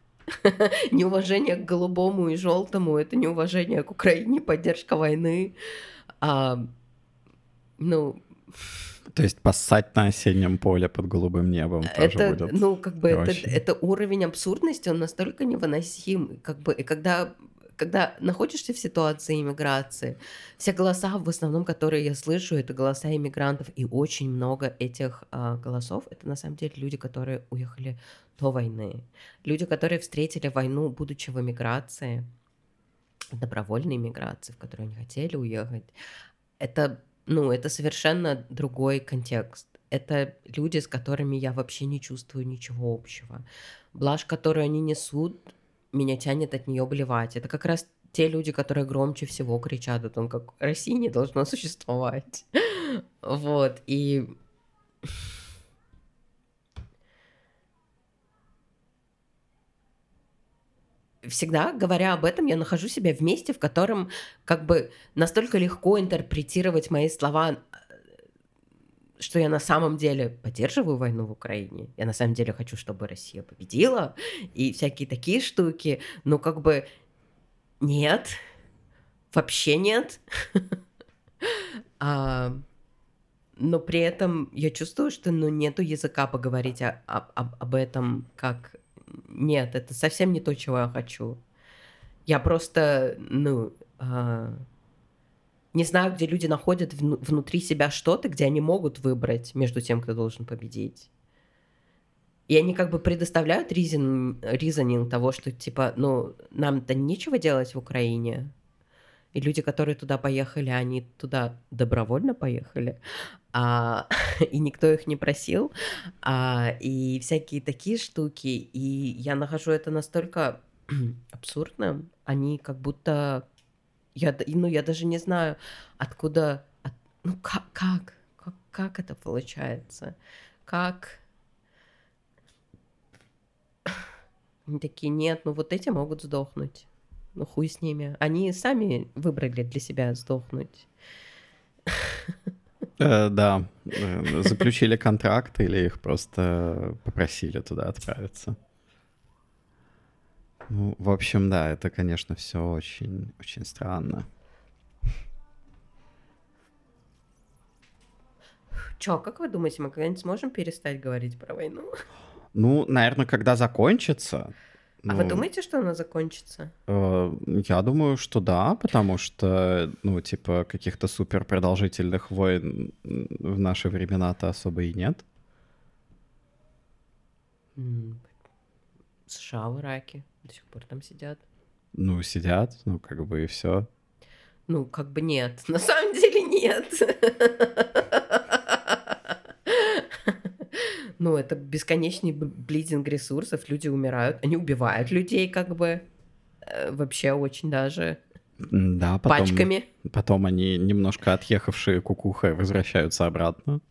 неуважение к голубому и желтому это неуважение к Украине, поддержка войны. А, ну, то есть поссать на осеннем поле под голубым небом это, тоже будет. Ну, как бы это, это уровень абсурдности, он настолько невыносим. Как бы, и когда когда находишься в ситуации иммиграции, все голоса, в основном, которые я слышу, это голоса иммигрантов, и очень много этих э, голосов, это на самом деле люди, которые уехали до войны, люди, которые встретили войну, будучи в эмиграции, добровольной иммиграции, в которую они хотели уехать. Это, ну, это совершенно другой контекст. Это люди, с которыми я вообще не чувствую ничего общего. Блажь, которую они несут, меня тянет от нее блевать. Это как раз те люди, которые громче всего кричат о том, как Россия не должна существовать. Вот, и... Всегда, говоря об этом, я нахожу себя в месте, в котором как бы настолько легко интерпретировать мои слова что я на самом деле поддерживаю войну в Украине, я на самом деле хочу, чтобы Россия победила, и всякие такие штуки, но как бы нет, вообще нет. а, но при этом я чувствую, что ну, нету языка поговорить о, о, об этом как... Нет, это совсем не то, чего я хочу. Я просто, ну, а, не знаю, где люди находят внутри себя что-то, где они могут выбрать между тем, кто должен победить. И они как бы предоставляют ризонинг того, что типа, ну, нам-то нечего делать в Украине. И люди, которые туда поехали, они туда добровольно поехали, а, и никто их не просил, а, и всякие такие штуки. И я нахожу это настолько абсурдным. Они как будто я, ну, я даже не знаю, откуда, от, ну, как, как, как, как это получается, как... Они такие, нет, ну вот эти могут сдохнуть. Ну хуй с ними. Они сами выбрали для себя сдохнуть. Э, да, э, заключили контракт или их просто попросили туда отправиться. Ну, в общем, да, это, конечно, все очень, очень странно. Чё, как вы думаете, мы когда-нибудь сможем перестать говорить про войну? Ну, наверное, когда закончится, А вы Ну, думаете, что она закончится? э, я думаю, что да, потому что, ну, типа, каких-то супер продолжительных войн в наши времена-то особо и нет. США в Ираке до сих пор там сидят. Ну, сидят, ну, как бы и все. Ну, как бы нет. На самом деле нет. Ну, это бесконечный блидинг ресурсов, люди умирают, они убивают людей как бы э, вообще очень даже Да, потом, пачками. потом они, немножко отъехавшие кукухой, возвращаются обратно.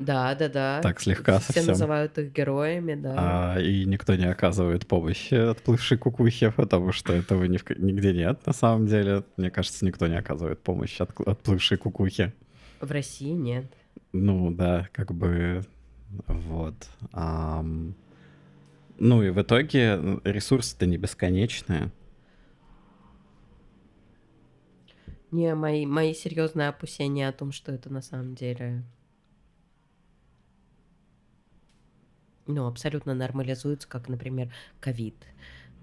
Да, да, да. Так слегка Все совсем. называют их героями, да. А, и никто не оказывает помощи отплывшей кукухе, потому что этого ни в нигде нет на самом деле. Мне кажется, никто не оказывает помощи от, отплывшей кукухе. В России нет. Ну да, как бы вот. Ам, ну и в итоге ресурсы-то не бесконечные. Не, мои, мои серьезные опасения о том, что это на самом деле ну, абсолютно нормализуется, как, например, ковид.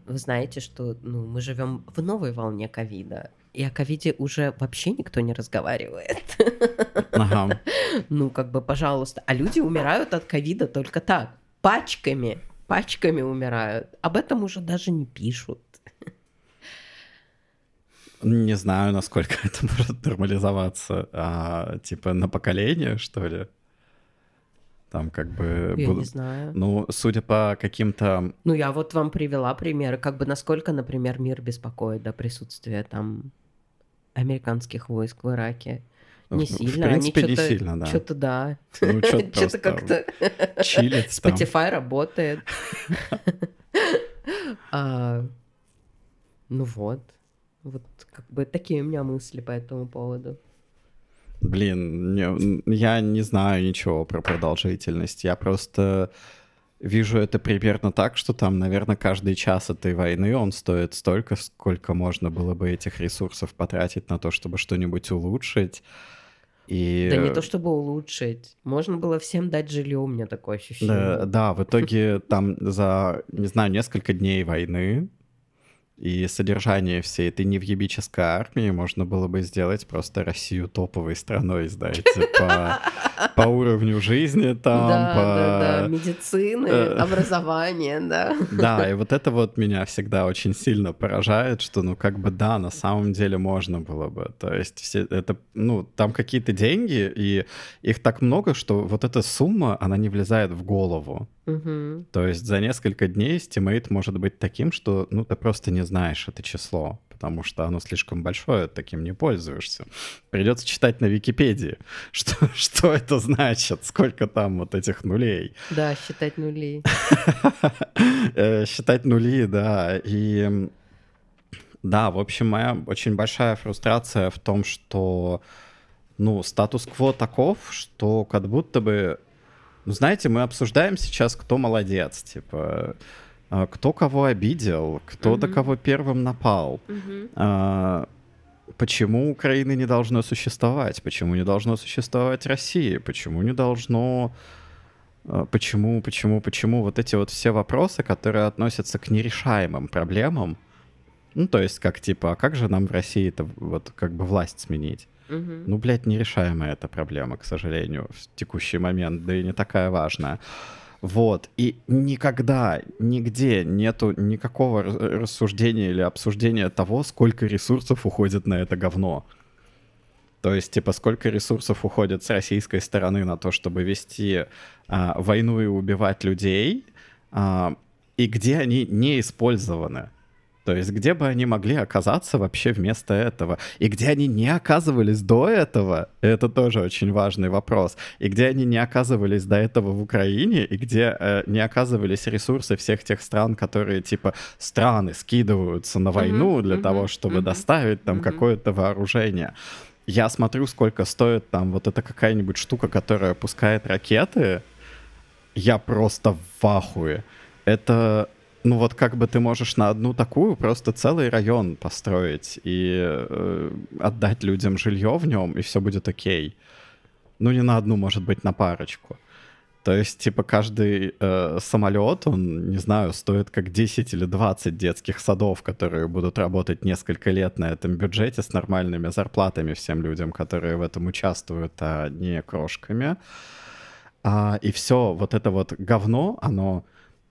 Вы знаете, что ну, мы живем в новой волне ковида, и о ковиде уже вообще никто не разговаривает. Ага. Ну, как бы, пожалуйста. А люди умирают от ковида только так, пачками, пачками умирают. Об этом уже даже не пишут. Не знаю, насколько это может нормализоваться. А, типа на поколение, что ли? Там как бы... Я буду- не знаю. Ну, судя по каким-то... Ну, я вот вам привела примеры, как бы насколько, например, мир беспокоит, да, присутствие там американских войск в Ираке. Не в- сильно, В принципе, они не что-то, сильно, да. что-то да, Ну, что-то как-то чилит. Spotify работает. А, Ну вот, вот как бы такие у меня мысли по этому поводу. Блин, не- я не знаю ничего про продолжительность. Я просто вижу это примерно так, что там, наверное, каждый час этой войны он стоит столько, сколько можно было бы этих ресурсов потратить на то, чтобы что-нибудь улучшить. И... Да не то чтобы улучшить, можно было всем дать жилье, у меня такое Да, ощущение. да, в итоге там за, не знаю, несколько дней войны и содержание всей этой невъебической армии можно было бы сделать просто Россию топовой страной, знаете, по, по уровню жизни там, да, по... да, да, медицины, э, образование, да. Да, и вот это вот меня всегда очень сильно поражает, что, ну, как бы, да, на самом деле можно было бы. То есть все это, ну, там какие-то деньги, и их так много, что вот эта сумма, она не влезает в голову. Мгм. То есть за несколько дней estimate может быть таким, что, ну, ты просто не знаешь это число, потому что оно слишком большое, таким не пользуешься. Придется читать на Википедии, что, что это значит, сколько там вот этих нулей. Да, считать нули. Э, Считать нули, да. И да, в общем, моя очень большая фрустрация в том, что, ну, статус-кво таков, что как будто бы, ну, знаете, мы обсуждаем сейчас, кто молодец, типа, а, кто кого обидел, кто до Мгм. кого первым напал. Мгм. А, Почему Украины не должно существовать? Почему не должно существовать России? Почему не должно... а, Почему, почему, почему? Вот эти вот все вопросы, которые относятся к нерешаемым проблемам. Ну, то есть, как типа, а как же нам в России это вот как бы власть сменить? Мгм. Ну, блядь, нерешаемая эта проблема, к сожалению, в текущий момент, да и не такая важная. Вот, и никогда, нигде нету никакого рас- рассуждения или обсуждения того, сколько ресурсов уходит на это говно. То есть, типа, сколько ресурсов уходит с российской стороны на то, чтобы вести а, войну и убивать людей, а, и где они не использованы. То есть, где бы они могли оказаться вообще вместо этого? И где они не оказывались до этого? Это тоже очень важный вопрос. И где они не оказывались до этого в Украине? И где э, не оказывались ресурсы всех тех стран, которые, типа, страны скидываются на войну для мгм, того, чтобы мгм, доставить там мгм. какое-то вооружение. Я смотрю, сколько стоит там вот эта какая-нибудь штука, которая пускает ракеты. Я просто в ахуе. Это, ну вот как бы ты можешь на одну такую просто целый район построить и э, отдать людям жилье в нем, и все будет окей. Ну не на одну, может быть, на парочку. То есть, типа, каждый э, самолет, он, не знаю, стоит как 10 или 20 детских садов, которые будут работать несколько лет на этом бюджете с нормальными зарплатами всем людям, которые в этом участвуют, а не крошками. А, и все вот это вот говно, оно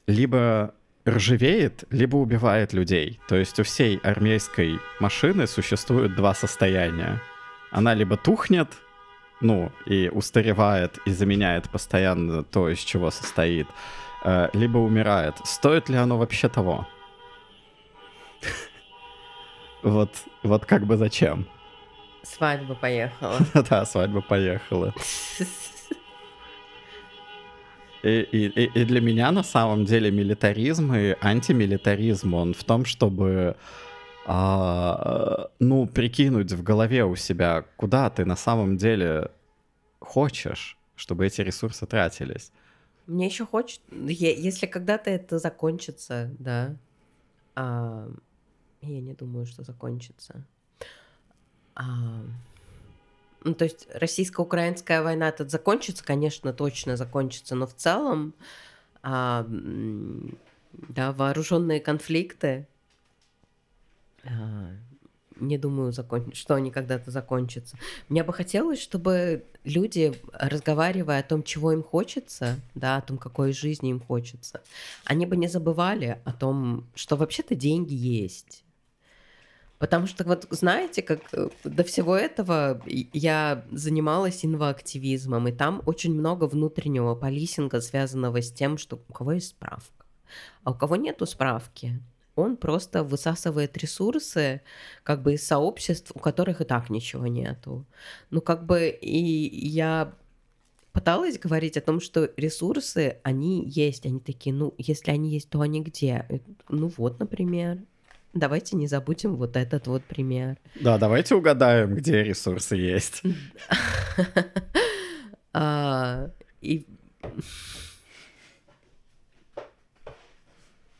либо ржавеет, либо убивает людей. То есть у всей армейской машины существует два состояния. Она либо тухнет, ну, и устаревает и заменяет постоянно то, из чего состоит, э, либо умирает. Стоит ли оно вообще того? Вот, вот как бы зачем? Свадьба поехала. Да, свадьба поехала. И, и, и для меня на самом деле милитаризм и антимилитаризм, он в том, чтобы а, ну, прикинуть в голове у себя, куда ты на самом деле хочешь, чтобы эти ресурсы тратились. Мне еще хочется, если когда-то это закончится, да, а, я не думаю, что закончится. А, ну, то есть российско-украинская война тут закончится, конечно, точно закончится, но в целом, а, да, вооруженные конфликты, а, не думаю, закон... что они когда-то закончатся. Мне бы хотелось, чтобы люди, разговаривая о том, чего им хочется, да, о том, какой жизни им хочется, они бы не забывали о том, что вообще-то деньги есть, Потому что вот знаете, как э, до всего этого я занималась инвоактивизмом, и там очень много внутреннего полисинга, связанного с тем, что у кого есть справка, а у кого нету справки, он просто высасывает ресурсы как бы из сообществ, у которых и так ничего нету. Ну как бы и я пыталась говорить о том, что ресурсы, они есть, они такие, ну, если они есть, то они где? Ну вот, например, Давайте не забудем вот этот вот пример. Да, давайте угадаем, где ресурсы есть. А, и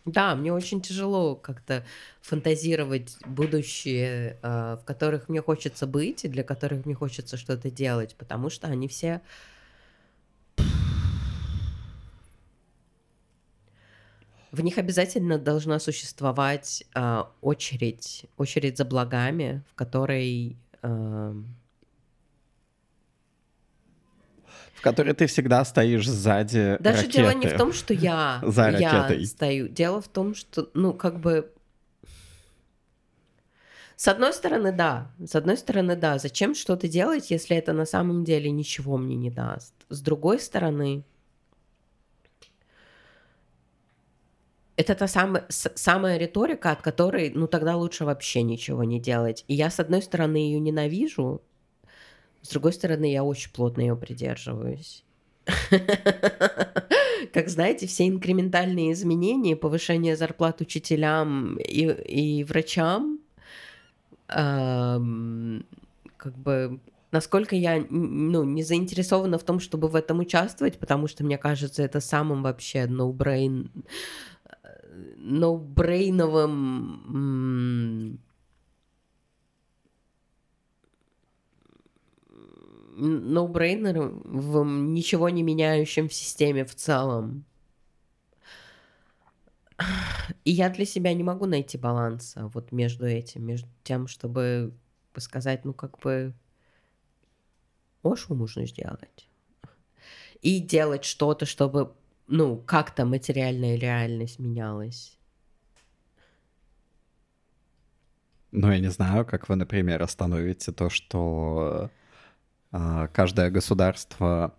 да, мне очень тяжело как-то фантазировать будущее, а, в которых мне хочется быть и для которых мне хочется что-то делать, потому что они все В них обязательно должна существовать э, очередь, очередь за благами, в которой... Э, в которой ты всегда стоишь сзади Даже ракеты. дело не в том, что я, За я стою. Дело в том, что, ну, как бы... С одной стороны, да. С одной стороны, да. Зачем что-то делать, если это на самом деле ничего мне не даст? С другой стороны, это та самая, самая риторика, от которой, ну, тогда лучше вообще ничего не делать. И я, с одной стороны, ее ненавижу, с другой стороны, я очень плотно ее придерживаюсь. Как знаете, все инкрементальные изменения, повышение зарплат учителям и, и врачам, эм, как бы насколько я ну, не заинтересована в том, чтобы в этом участвовать, потому что мне кажется, это самым вообще no-brain ноубрейновым ноубрейнером, ничего не меняющим в системе в целом. И я для себя не могу найти баланса вот между этим, между тем, чтобы сказать, ну как бы, что можно сделать. И делать что-то, чтобы ну, как-то материальная реальность менялась? Ну, я не знаю, как вы, например, остановите то, что э, каждое государство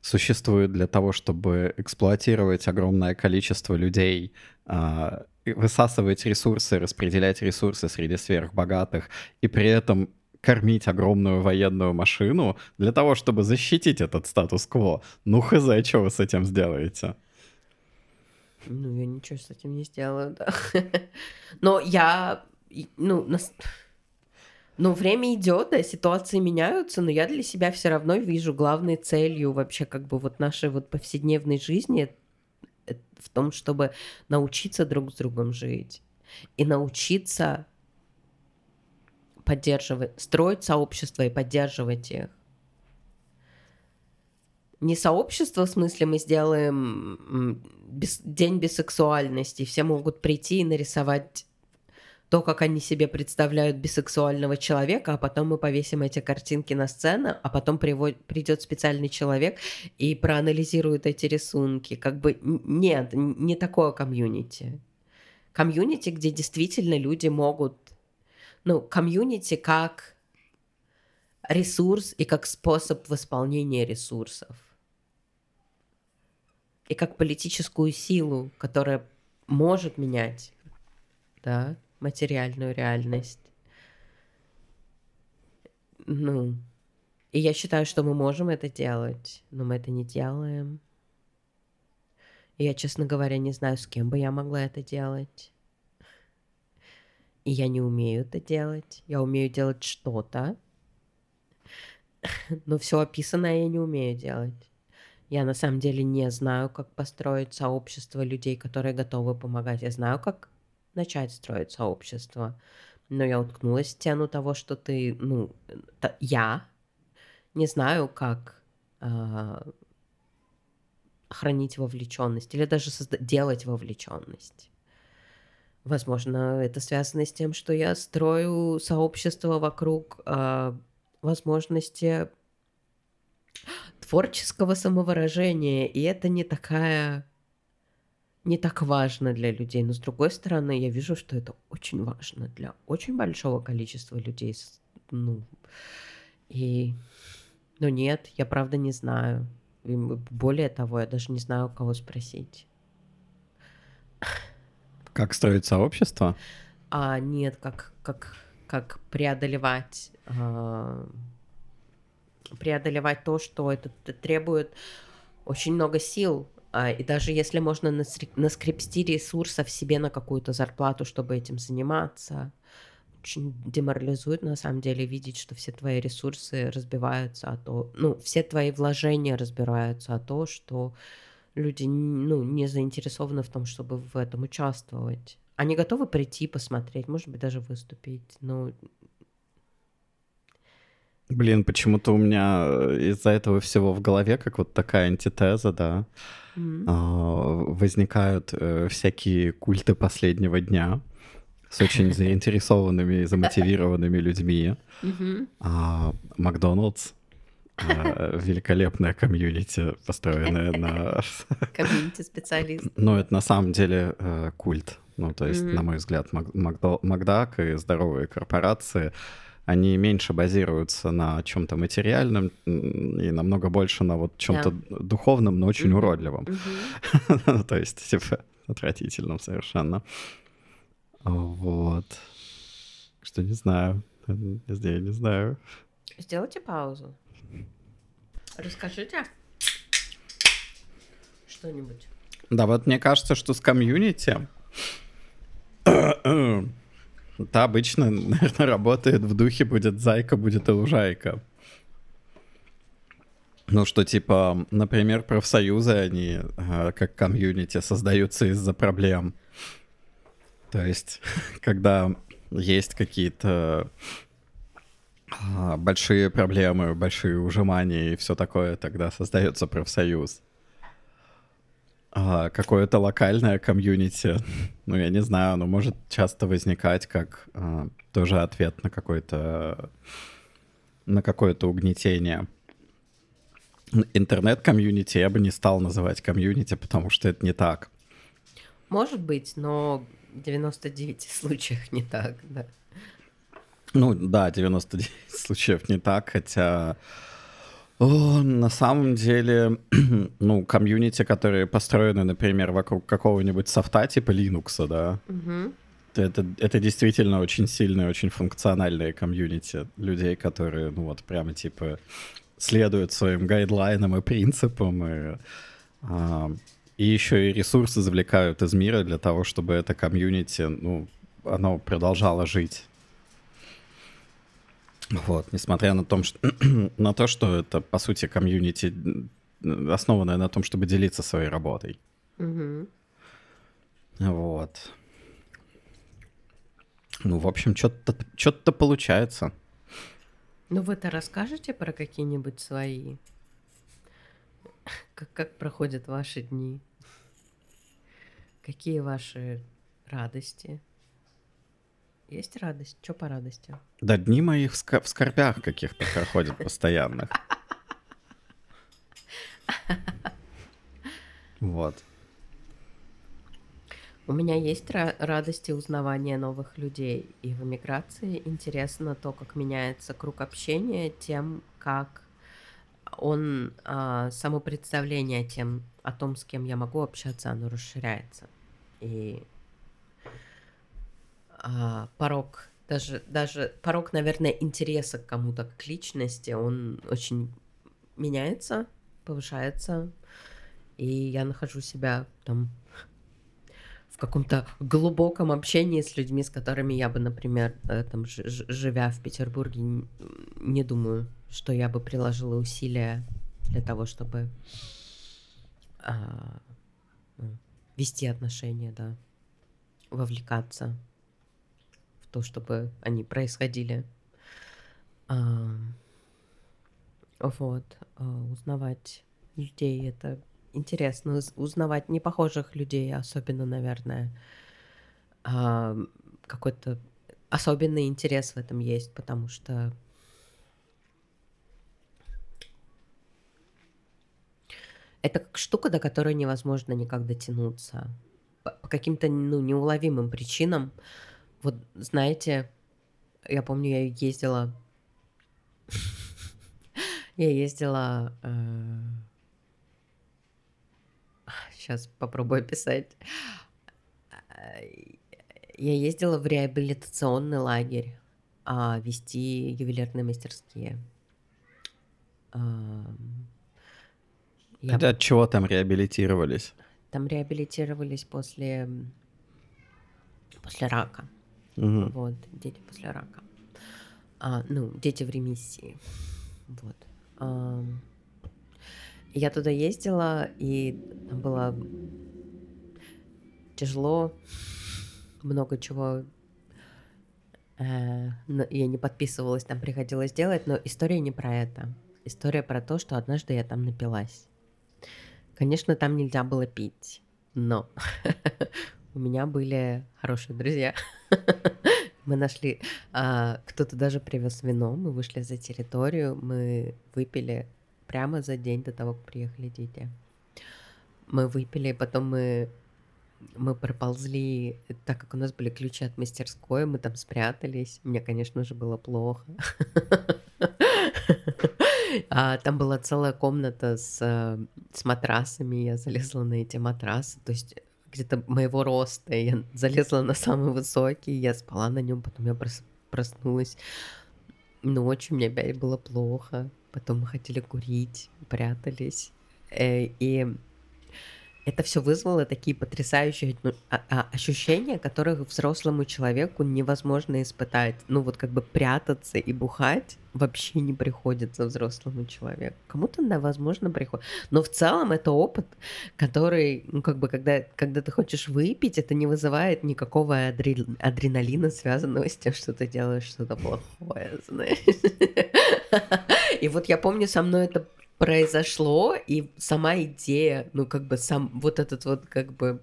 существует для того, чтобы эксплуатировать огромное количество людей, э, высасывать ресурсы, распределять ресурсы среди сверхбогатых, и при этом кормить огромную военную машину для того, чтобы защитить этот статус-кво. Ну, хз, что вы с этим сделаете? Ну, я ничего с этим не сделаю, да. Но я, ну, нас... Ну, время идет, да, ситуации меняются, но я для себя все равно вижу главной целью вообще как бы вот нашей вот повседневной жизни в том, чтобы научиться друг с другом жить и научиться поддерживать, строить сообщество и поддерживать их. не сообщество, в смысле мы сделаем без, день бисексуальности, все могут прийти и нарисовать то, как они себе представляют бисексуального человека, а потом мы повесим эти картинки на сцену, а потом привод... придет специальный человек и проанализирует эти рисунки. Как бы нет, не такое комьюнити. Комьюнити, где действительно люди могут... Ну, комьюнити как ресурс и как способ восполнения ресурсов. И как политическую силу, которая может менять, да, материальную реальность. Ну, и я считаю, что мы можем это делать, но мы это не делаем. И я, честно говоря, не знаю, с кем бы я могла это делать. И я не умею это делать. Я умею делать что-то, но все описанное я не умею делать. Я на самом деле не знаю, как построить сообщество людей, которые готовы помогать. Я знаю, как начать строить сообщество. Но я уткнулась в стену того, что ты, ну, та, я не знаю, как э, хранить вовлеченность или даже созда- делать вовлеченность. Возможно, это связано с тем, что я строю сообщество вокруг э, возможности творческого самовыражения, и это не такая не так важно для людей. Но с другой стороны, я вижу, что это очень важно для очень большого количества людей. Ну, и... Но нет, я правда не знаю. И более того, я даже не знаю, у кого спросить. Как строить сообщество? А, нет, как, как, как преодолевать, э, преодолевать то, что это требует очень много сил, а, и даже если можно наскрепсти ресурсов себе на какую-то зарплату, чтобы этим заниматься, очень деморализует на самом деле видеть, что все твои ресурсы разбиваются, а то, ну, все твои вложения разбираются, а то, что люди, ну, не заинтересованы в том, чтобы в этом участвовать. Они готовы прийти, посмотреть, может быть, даже выступить, но Блин, почему-то у меня э, из-за этого всего в голове как вот такая антитеза, да. Mm-hmm. Возникают э, всякие культы последнего дня с очень заинтересованными и замотивированными людьми. А, Э, великолепная комьюнити, построенная на... Комьюнити специалист. Ну, это на самом деле культ. Ну, то есть, на мой взгляд, Макдак и здоровые корпорации они меньше базируются на чем-то материальном и намного больше на вот чем-то духовном, но очень mm-hmm. уродливом. Mm-hmm. То есть, типа, отвратительном совершенно. Вот. Что не знаю. Я не знаю. Сделайте паузу. Расскажите что-нибудь. Да, вот мне кажется, что с комьюнити это обычно, наверное, работает в духе будет зайка, будет и лужайка. Ну, что типа, например, профсоюзы, они э, как комьюнити создаются из-за проблем. То есть, когда есть какие-то большие проблемы, большие ужимания и все такое, тогда создается профсоюз а, какое-то локальное комьюнити, ну, я не знаю, оно может часто возникать как а, тоже ответ на какое-то на какое-то угнетение. Интернет-комьюнити я бы не стал называть комьюнити, потому что это не так. Может быть, но в 99 случаях не так, да. Ну да, 99 случаев не так, хотя о, на самом деле, ну, комьюнити, которые построены, например, вокруг какого-нибудь софта типа Linux, да, угу. это, это действительно очень сильное, очень функциональное комьюнити людей, которые, ну вот, прямо типа следуют своим гайдлайнам и принципам, и, а, и еще и ресурсы извлекают из мира для того, чтобы это комьюнити, ну, оно продолжало жить. Вот, несмотря на, том, что, на то, что это, по сути, комьюнити, основанное на том, чтобы делиться своей работой. Угу. Вот. Ну, в общем, что-то что получается. Ну, вы-то расскажете про какие-нибудь свои как, как проходят ваши дни? Какие ваши радости? Есть радость? Что по радости? Да дни мои в, в скорбях каких-то проходят постоянных. Вот. У меня есть ра- радости узнавания новых людей. И в эмиграции интересно то, как меняется круг общения, тем, как он, а, само представление тем, о том, с кем я могу общаться, оно расширяется. И а, порог, даже, даже порог, наверное, интереса к кому-то, к личности, он очень меняется, повышается, и я нахожу себя там в каком-то глубоком общении с людьми, с которыми я бы, например, э, там, живя в Петербурге, не думаю, что я бы приложила усилия для того, чтобы а, ну, вести отношения, да, вовлекаться то, чтобы они происходили. А, вот, а, узнавать людей это интересно, узнавать непохожих людей, особенно, наверное, а, какой-то особенный интерес в этом есть, потому что это как штука, до которой невозможно никак дотянуться. По, каким-то ну, неуловимым причинам вот знаете, я помню, я ездила... Я ездила... Сейчас э, попробую описать. Я ездила в реабилитационный лагерь а, вести ювелирные мастерские. Я... От чего там реабилитировались? Там реабилитировались после, после рака. Угу. Вот, дети после рака. А, ну, дети в ремиссии. Вот. А, я туда ездила, и было тяжело, много чего э, я не подписывалась, там приходилось делать, но история не про это. История про то, что однажды я там напилась. Конечно, там нельзя было пить, но у меня были хорошие друзья. Мы нашли, а, кто-то даже привез вино, мы вышли за территорию, мы выпили прямо за день до того, как приехали дети. Мы выпили, потом мы мы проползли, так как у нас были ключи от мастерской, мы там спрятались. Мне, конечно же, было плохо. А, там была целая комната с, с матрасами, я залезла на эти матрасы. То есть где-то моего роста. Я залезла на самый высокий, я спала на нем, потом я прос- проснулась. Ночью мне опять было плохо. Потом мы хотели курить, прятались. Э, и это все вызвало такие потрясающие ну, а, а, ощущения, которых взрослому человеку невозможно испытать. Ну вот как бы прятаться и бухать вообще не приходится взрослому человеку. Кому-то, да, возможно, приходит. Но в целом это опыт, который, ну как бы, когда, когда ты хочешь выпить, это не вызывает никакого адре... адреналина, связанного с тем, что ты делаешь что-то плохое, знаешь. И вот я помню, со мной это произошло, и сама идея, ну, как бы сам вот этот вот, как бы,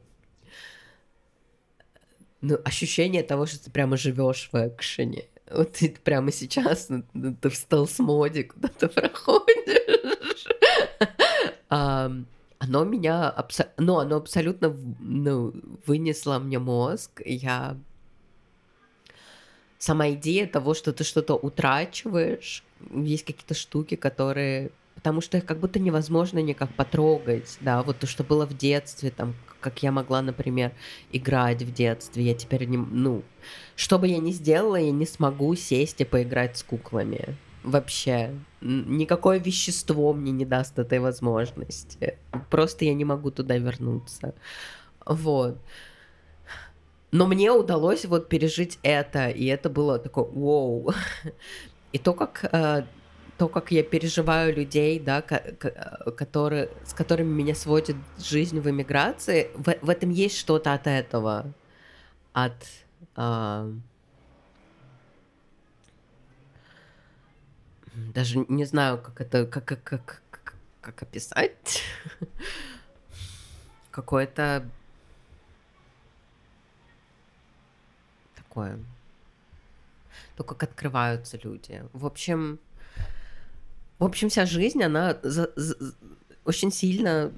ну, ощущение того, что ты прямо живешь в экшене. Вот ты прямо сейчас, ну, ну ты в стелс-моде куда-то проходишь. оно меня, абсо... ну, оно абсолютно, ну, вынесло мне мозг. Я сама идея того, что ты что-то утрачиваешь, есть какие-то штуки, которые потому что их как будто невозможно никак потрогать, да, вот то, что было в детстве, там, как я могла, например, играть в детстве, я теперь не, ну, что бы я ни сделала, я не смогу сесть и поиграть с куклами. Вообще. Никакое вещество мне не даст этой возможности. Просто я не могу туда вернуться. Вот. Но мне удалось вот пережить это, и это было такое вау. И то, как э, то, как я переживаю людей, да, которые, с которыми меня сводит жизнь в эмиграции, в, в этом есть что-то от этого, от а... даже не знаю, как это, как, как, как, как описать. Какое-то такое. То, как открываются люди. В общем, в общем, вся жизнь, она за, за, очень сильно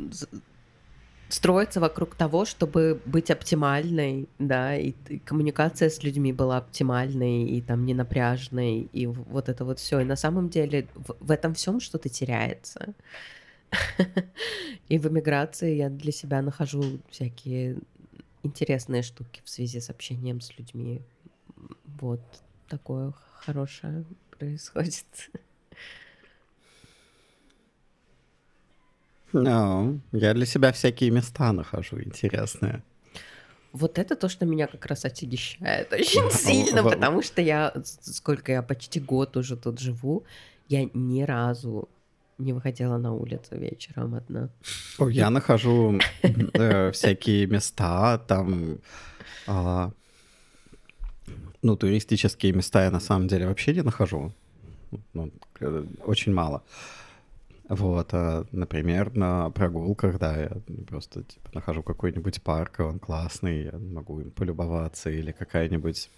строится вокруг того, чтобы быть оптимальной, да, и, и коммуникация с людьми была оптимальной и там не напряжной, и вот это вот все. И на самом деле в, в этом всем что-то теряется. И в эмиграции я для себя нахожу всякие интересные штуки в связи с общением с людьми. Вот такое хорошее происходит. No, я для себя всякие места нахожу интересные. Вот это то, что меня как раз отягощает очень сильно, потому что я, сколько я почти год уже тут живу, я ни разу не выходила на улицу вечером одна. Я нахожу э, всякие места, там, э, ну, туристические места я на самом деле вообще не нахожу. Ну, очень мало. Вот, а, например, на прогулках, да, я просто типа, нахожу какой-нибудь парк, он классный, я могу им полюбоваться, или какая-нибудь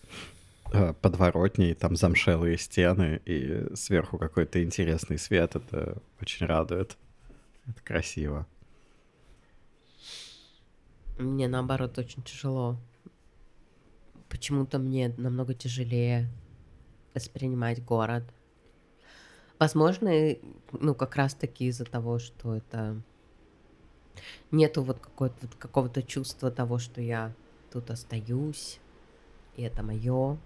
а, подворотни, там замшелые стены, и сверху какой-то интересный свет, это очень радует. Это красиво. Мне наоборот очень тяжело. Почему-то мне намного тяжелее воспринимать город. Возможно, ну, как раз-таки из-за того, что это нету вот, вот какого-то чувства того, что я тут остаюсь, и это мое.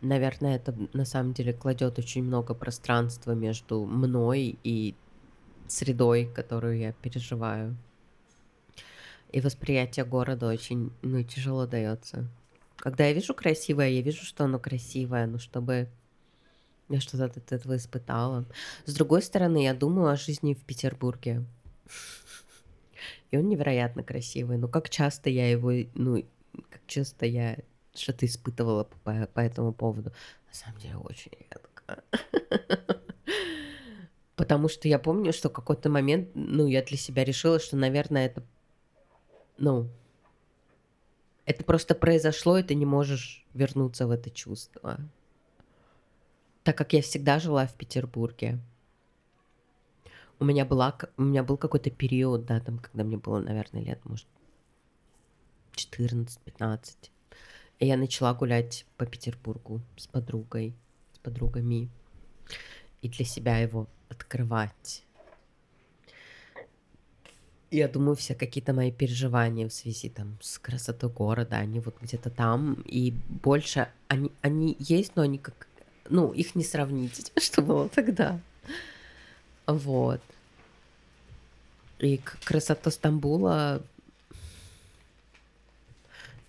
Наверное, это на самом деле кладет очень много пространства между мной и средой, которую я переживаю. И восприятие города очень ну, тяжело дается. Когда я вижу красивое, я вижу, что оно красивое, но чтобы я что-то от этого испытала. С другой стороны, я думаю о жизни в Петербурге. И он невероятно красивый. Но как часто я его, ну, как часто я что-то испытывала по, по этому поводу. На самом деле, очень редко. Потому что я помню, что какой-то момент, ну, я для себя решила, что, наверное, это, ну, это просто произошло, и ты не можешь вернуться в это чувство так как я всегда жила в Петербурге, у меня, была, у меня был какой-то период, да, там, когда мне было, наверное, лет, может, 14-15. И я начала гулять по Петербургу с подругой, с подругами. И для себя его открывать. Я думаю, все какие-то мои переживания в связи там с красотой города, они вот где-то там, и больше они, они есть, но они как ну, их не сравнить, что было тогда. Вот. И красота Стамбула,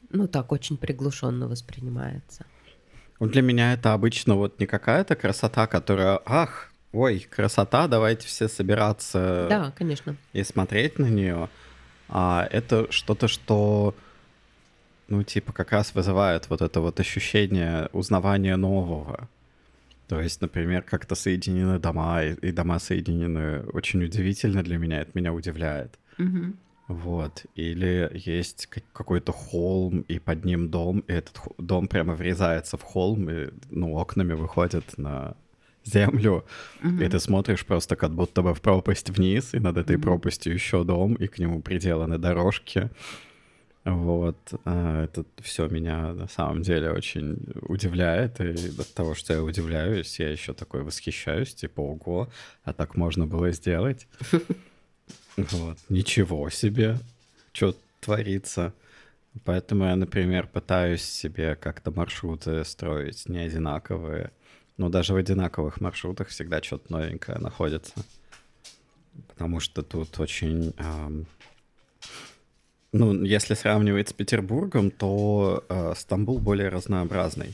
ну так, очень приглушенно воспринимается. Вот для меня это обычно вот не какая-то красота, которая, ах, ой, красота, давайте все собираться. Да, конечно. И смотреть на нее. А это что-то, что, ну, типа, как раз вызывает вот это вот ощущение узнавания нового. То есть, например, как-то соединены дома, и, дома соединены очень удивительно для меня, это меня удивляет. Угу. Вот. Или есть какой-то холм, и под ним дом, и этот дом прямо врезается в холм, и ну, окнами выходит на землю, угу. и ты смотришь просто как будто бы в пропасть вниз, и над этой угу. пропастью еще дом, и к нему приделаны дорожки. Вот, а, это все меня на самом деле очень удивляет, и от того, что я удивляюсь, я еще такой восхищаюсь, типа, ого, а так можно было сделать. Вот, ничего себе, что творится. Поэтому я, например, пытаюсь себе как-то маршруты строить не одинаковые. Но даже в одинаковых маршрутах всегда что-то новенькое находится. Потому что тут очень ну, если сравнивать с Петербургом, то э, Стамбул более разнообразный.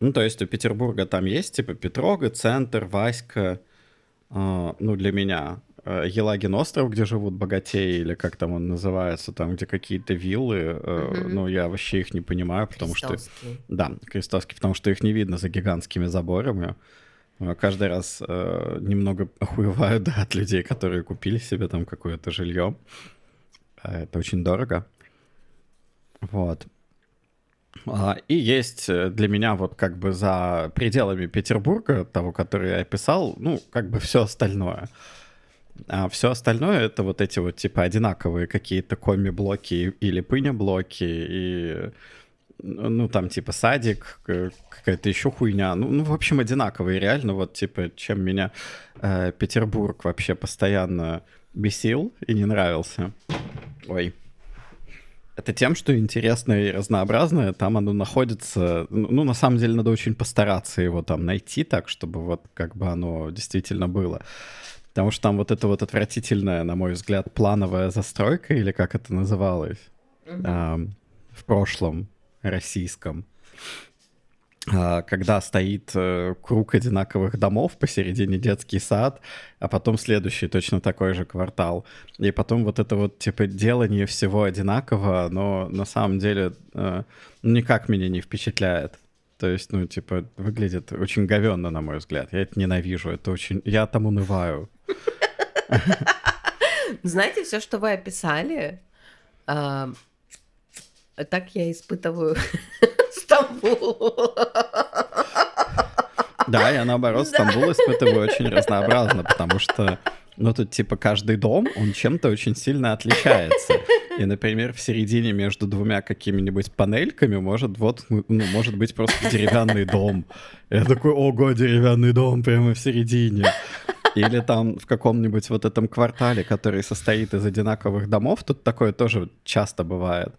Ну, то есть у Петербурга там есть, типа, Петрога, Центр, Васька, э, ну, для меня. Э, Елагин остров, где живут богатеи, или как там он называется, там, где какие-то виллы, э, mm ну, я вообще их не понимаю, потому что... Да, крестовские, потому что их не видно за гигантскими заборами. Каждый раз э, немного охуеваю да, от людей, которые купили себе там какое-то жилье. А это очень дорого. Вот. А, и есть э, для меня вот как бы за пределами Петербурга, того, который я описал, ну, как бы все остальное. А все остальное это вот эти вот типа одинаковые какие-то коми-блоки или пыня-блоки и ну там типа садик, какая-то еще хуйня. Ну, ну, в общем, одинаковые реально. Вот типа, чем меня э, Петербург вообще постоянно бесил и не нравился. Ой. Это тем, что интересное и разнообразное, там оно находится... Ну, ну, на самом деле, надо очень постараться его там найти так, чтобы вот как бы оно действительно было. Потому что там вот это вот отвратительная, на мой взгляд, плановая застройка, или как это называлось, mm-hmm. а, в прошлом российском, а, когда стоит э, круг одинаковых домов, посередине детский сад, а потом следующий точно такой же квартал. И потом вот это вот, типа, делание всего одинаково, но на самом деле э, никак меня не впечатляет. То есть, ну, типа, выглядит очень говенно, на мой взгляд. Я это ненавижу, это очень... Я там унываю. Знаете, все, что вы описали, так я испытываю Стамбул. Да, я наоборот Стамбул испытываю очень разнообразно, потому что ну, тут, типа, каждый дом, он чем-то очень сильно отличается. И, например, в середине между двумя какими-нибудь панельками может вот, ну, может быть просто деревянный дом. Я такой, ого, деревянный дом прямо в середине. Или там в каком-нибудь вот этом квартале, который состоит из одинаковых домов, тут такое тоже часто бывает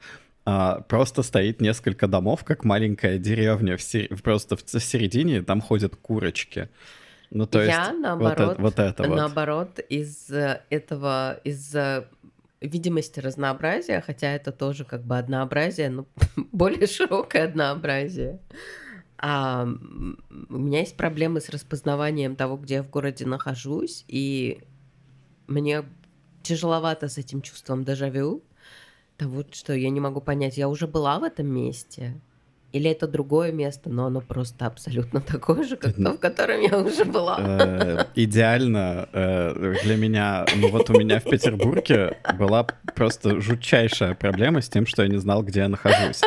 а, просто стоит несколько домов, как маленькая деревня, в сер... просто в середине там ходят курочки. Ну, то Я, есть, наоборот, вот, это, вот это вот. наоборот, из этого, из видимости разнообразия, хотя это тоже как бы однообразие, но более широкое однообразие. А, у меня есть проблемы с распознаванием того, где я в городе нахожусь, и мне тяжеловато с этим чувством дежавю. Да вот что, я не могу понять, я уже была в этом месте? Или это другое место, но оно просто абсолютно такое же, как то, в котором я уже была? Э, идеально э, для меня, ну вот у меня в Петербурге была просто жутчайшая проблема с тем, что я не знал, где я нахожусь.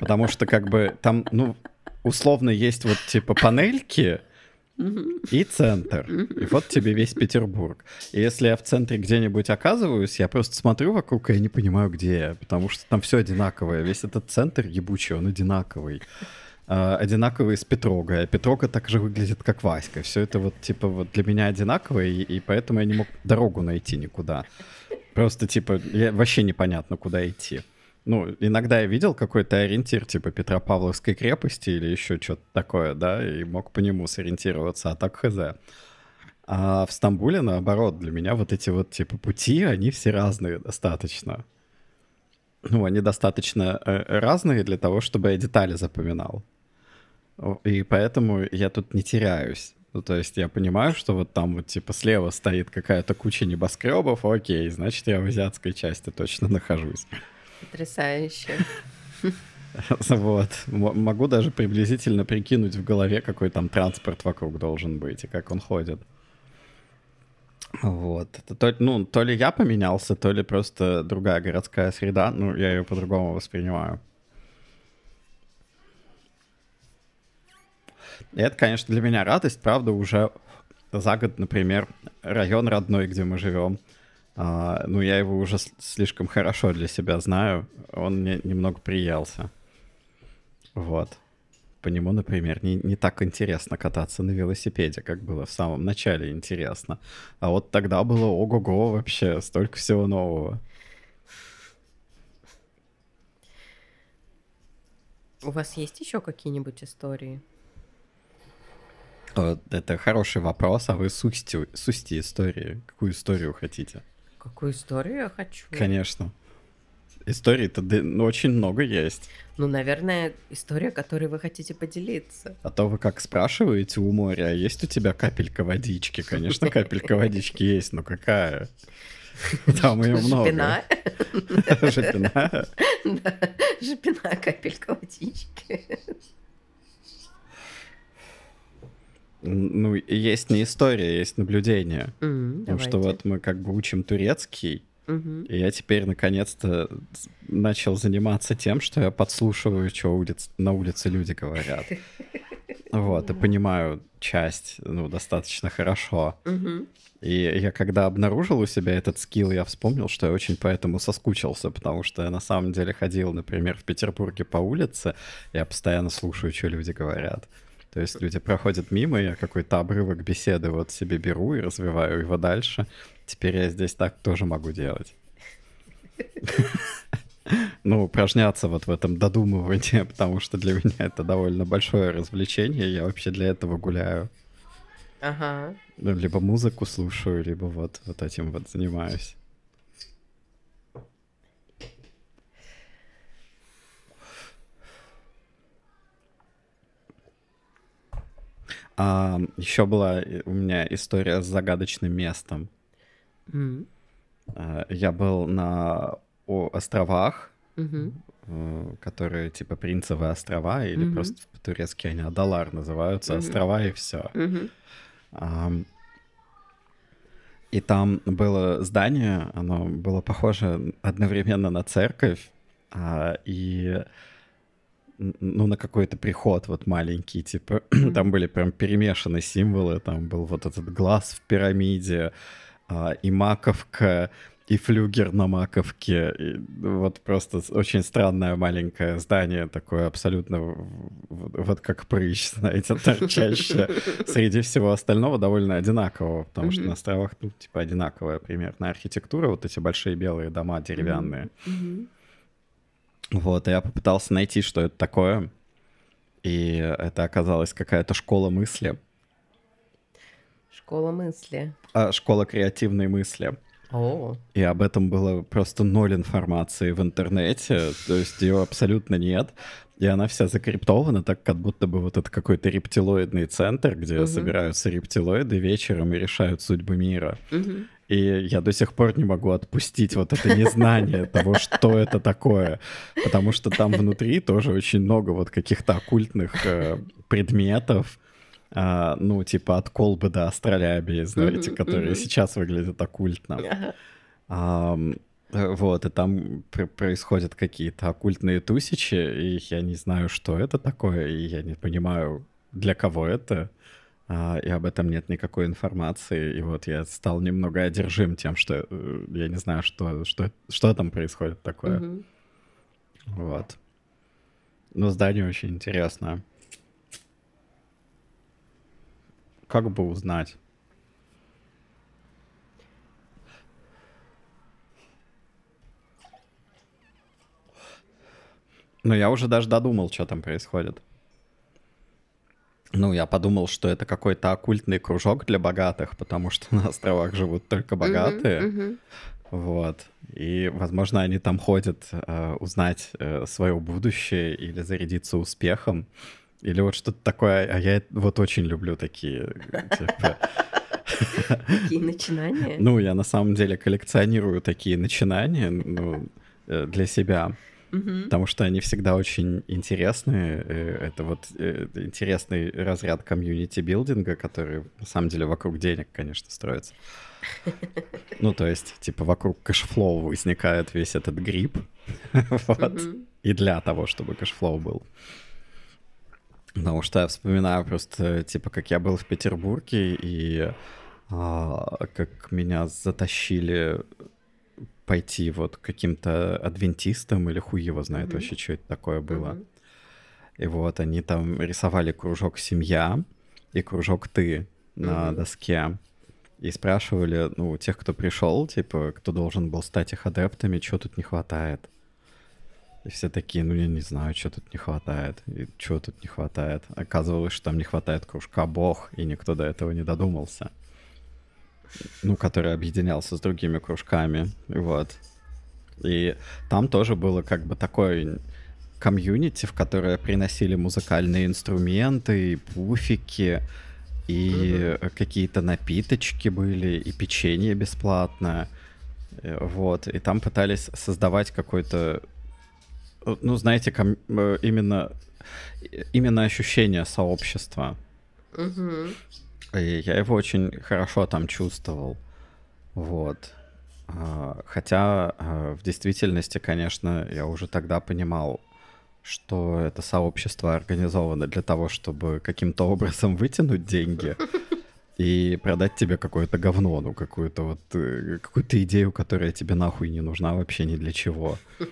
Потому что как бы там, ну, условно есть вот типа панельки, и центр. И вот тебе весь Петербург. И если я в центре где-нибудь оказываюсь, я просто смотрю вокруг, и я не понимаю, где я, потому что там все одинаковое. Весь этот центр ебучий, он одинаковый. Uh, одинаковый с Петрогой, а Петрога так же выглядит, как Васька. Все это вот, типа, вот для меня одинаковое, и, и поэтому я не мог дорогу найти никуда. Просто, типа, я, вообще непонятно, куда идти. Ну, иногда я видел какой-то ориентир, типа Петропавловской крепости или еще что-то такое, да, и мог по нему сориентироваться, а так хз. А в Стамбуле, наоборот, для меня вот эти вот, типа, пути, они все разные достаточно. Ну, они достаточно э, разные для того, чтобы я детали запоминал. И поэтому я тут не теряюсь. Ну, то есть я понимаю, что вот там вот типа слева стоит какая-то куча небоскребов, окей, значит, я в азиатской части точно нахожусь. Потрясающе. Вот. Могу даже приблизительно прикинуть в голове, какой там транспорт вокруг должен быть и как он ходит. Вот. Это то, ну, то ли я поменялся, то ли просто другая городская среда. Ну, я ее по-другому воспринимаю. И это, конечно, для меня радость, правда, уже за год, например, район родной, где мы живем, а, ну, я его уже слишком хорошо для себя знаю. Он мне немного приелся. Вот. По нему, например, не, не так интересно кататься на велосипеде, как было в самом начале интересно. А вот тогда было ого-го вообще, столько всего нового. У вас есть еще какие-нибудь истории? Это хороший вопрос, а вы сусти, сусти истории. Какую историю хотите? Какую историю я хочу? Конечно. Историй-то ну, очень много есть. Ну, наверное, история, которой вы хотите поделиться. А то вы как спрашиваете у моря, а есть у тебя капелька водички? Конечно, капелька водички есть, но какая? Там ее много. Жопина? Жопина? Да, жопина, капелька водички. Ну, есть не история, есть наблюдение. М, Потому что давайте. вот мы как бы учим турецкий, Мгм. и я теперь наконец-то начал заниматься тем, что я подслушиваю, что улиц, на улице люди говорят. Вот, и понимаю часть, ну, достаточно хорошо. И я когда обнаружил у себя этот скилл, я вспомнил, что я очень поэтому соскучился, потому что я на самом деле ходил, например, в Петербурге по улице, я постоянно слушаю, что люди говорят. То есть люди проходят мимо, я какой-то обрывок беседы вот себе беру и развиваю его дальше. Теперь я здесь так тоже могу делать. Ну, упражняться вот в этом додумывании, потому что для меня это довольно большое развлечение. Я вообще для этого гуляю. Ага. Ну, либо музыку слушаю, либо вот, вот этим вот занимаюсь. А, еще была э, у меня история с загадочным местом. А, Я был на о- островах, э, которые типа Принцевые острова, или Мгм. просто по-турецки они Адалар называются, Мгм. острова и все. Ам, И там было здание, оно было похоже одновременно на церковь а, и ну, на какой-то приход вот маленький, типа, там были прям перемешаны символы, там был вот этот глаз в пирамиде, а, и маковка, и флюгер на маковке, и вот просто очень странное маленькое здание, такое абсолютно в- в- вот как прыщ, знаете, торчащее среди всего остального довольно одинакового, потому что на островах, ну, типа, одинаковая примерно архитектура, вот эти большие белые дома деревянные. Вот, и я попытался найти, что это такое, и это оказалась какая-то школа мысли, Школа мысли. а, школа креативной мысли. О. И об этом было просто ноль информации в интернете, то есть ее абсолютно нет. И она вся закриптована, так как будто бы вот это какой-то рептилоидный центр, где Мгм. собираются рептилоиды вечером и решают судьбы мира. Мгм. И я до сих пор не могу отпустить вот это незнание того, что это такое. Потому что там внутри тоже очень много вот каких-то оккультных э, предметов, а, ну, типа от колбы до астролябии, знаете, Мгм, которые мгм. сейчас выглядят оккультно. Ага. Ам, э, вот, и там пр- происходят какие-то оккультные тусичи, и я не знаю, что это такое, и я не понимаю, для кого это, а, и об этом нет никакой информации. И вот я стал немного одержим тем, что э, я не знаю, что, что, что там происходит такое. Мгм. Вот. Но здание очень интересное. Как бы узнать? Но я уже даже додумал, что там происходит. Ну, я подумал, что это какой-то оккультный кружок для богатых, потому что на островах живут только богатые. Вот. И, возможно, они там ходят э, узнать э, свое будущее или зарядиться успехом. Или вот что-то такое. А я вот очень люблю такие. типа, Какие начинания? Ну, я на самом деле коллекционирую такие начинания ну, э, для себя. Мгм. Потому что они всегда очень интересные. Э, Это вот э, интересный разряд community building а, который на самом деле вокруг денег, конечно, строится. Ну, то есть, типа, вокруг cash flow возникает весь этот гриб. Вот. И для того, чтобы cash flow был. Потому что я вспоминаю просто, типа, как я был в Петербурге, и а, как меня затащили пойти вот каким-то адвентистам, или хуй его знает Мгм. вообще, что это такое было. Мгм. И вот они там рисовали кружок «Семья» и кружок «Ты» на Мгм. доске. И спрашивали, ну, у тех, кто пришел, типа, кто должен был стать их адептами, что тут не хватает. И все такие, ну, я не знаю, что тут не хватает. И что тут не хватает. Оказывалось, что там не хватает кружка «Бог», и никто до этого не додумался. Ну, который объединялся с другими кружками. Вот. И там тоже было как бы такое комьюнити, в которое приносили музыкальные инструменты, и пуфики, и какие-то напиточки были, и печенье бесплатное. Э, Вот. И там пытались создавать какой-то, ну, знаете, ком- э, именно, именно ощущение сообщества. И я его очень хорошо там чувствовал. Вот. А, хотя а, в действительности, конечно, я уже тогда понимал, что это сообщество организовано для того, чтобы каким-то образом вытянуть деньги и продать тебе какое-то говно, ну, какую-то вот, э, какую-то идею, которая тебе нахуй не нужна вообще ни для чего.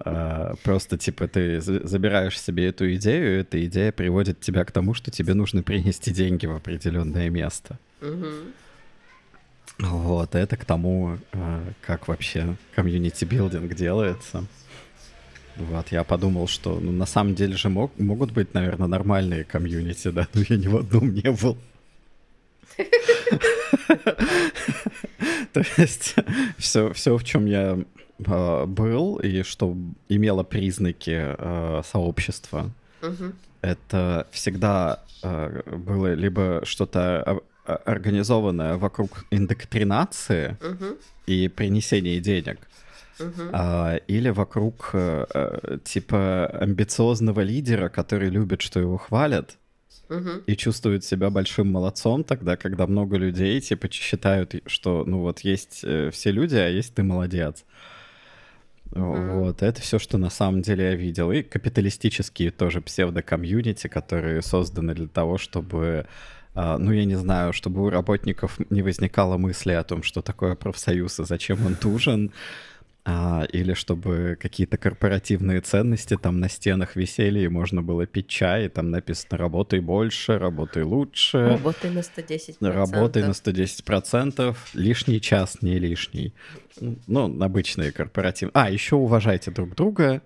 А, просто, типа, ты забираешь себе эту идею, и эта идея приводит тебя к тому, что тебе нужно принести деньги в определенное место. Вот, это к тому, а, как вообще community building делается. Вот, я подумал, что ну, на самом деле же мог, могут быть, наверное, нормальные комьюнити, да, но я ни в одном не был. То есть все, все, в чем я э, был и что имело признаки э, сообщества, это всегда э, было либо что-то организованное вокруг индоктринации и принесения денег, Uh-huh. или вокруг типа амбициозного лидера, который любит, что его хвалят, и чувствует себя большим молодцом тогда, когда много людей типа считают, что ну вот есть э, все люди, а есть ты молодец. Mm-hmm. Вот, это все, что на самом деле я видел. И капиталистические тоже псевдо-комьюнити, которые созданы для того, чтобы, а, ну, я не знаю, чтобы у работников не возникало мысли о том, что такое профсоюз и зачем он нужен, а, или чтобы какие-то корпоративные ценности там на стенах висели, и можно было пить чай, и там написано «работай больше», «работай лучше». Работай на 110%. Работай на 110%, лишний час не лишний. Ну, обычные корпоративные. А, еще уважайте друг друга,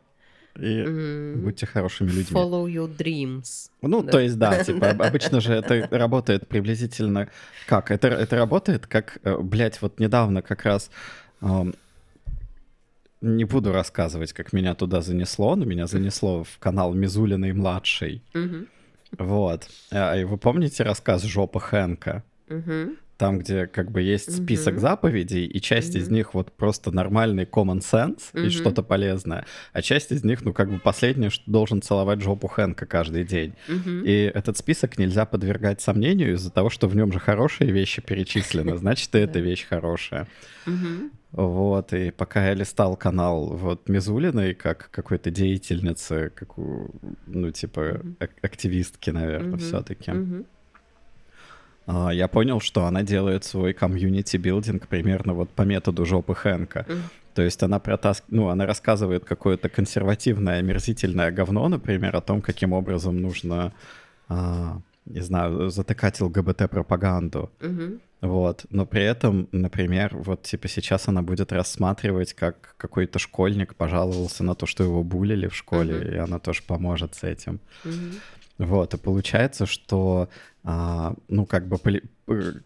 и mm. будьте хорошими людьми. Follow your dreams. Ну, да. то есть, да, типа, обычно же это работает приблизительно как? Это, это работает как, э, блядь, вот недавно как раз не буду рассказывать, как меня туда занесло, но меня занесло в канал Мизулиной младшей. Вот. А, вы помните рассказ Жопа Хэнка? Там, где как бы есть список заповедей, и часть из них вот просто нормальный common sense и что-то полезное, а часть из них, ну, как бы последнее, что должен целовать жопу Хэнка каждый день. И этот список нельзя подвергать сомнению из-за того, что в нем же хорошие вещи перечислены, значит, и эта вещь хорошая. Вот, и пока я листал канал вот Мизулиной, как какой-то деятельницы, как у, ну, типа, mm-hmm. активистки, наверное, mm-hmm. все-таки, mm-hmm. Uh, я понял, что она делает свой community building примерно вот по методу жопы Хэнка. Mm-hmm. То есть она протас... ну, она рассказывает какое-то консервативное, омерзительное говно, например, о том, каким образом нужно, uh, не знаю, затыкать ЛГБТ-пропаганду. Mm-hmm. Вот, но при этом, например, вот типа сейчас она будет рассматривать, как какой-то школьник пожаловался на то, что его булили в школе, uh-huh. и она тоже поможет с этим. Uh-huh. Вот, и получается, что, а, ну, как бы, поли-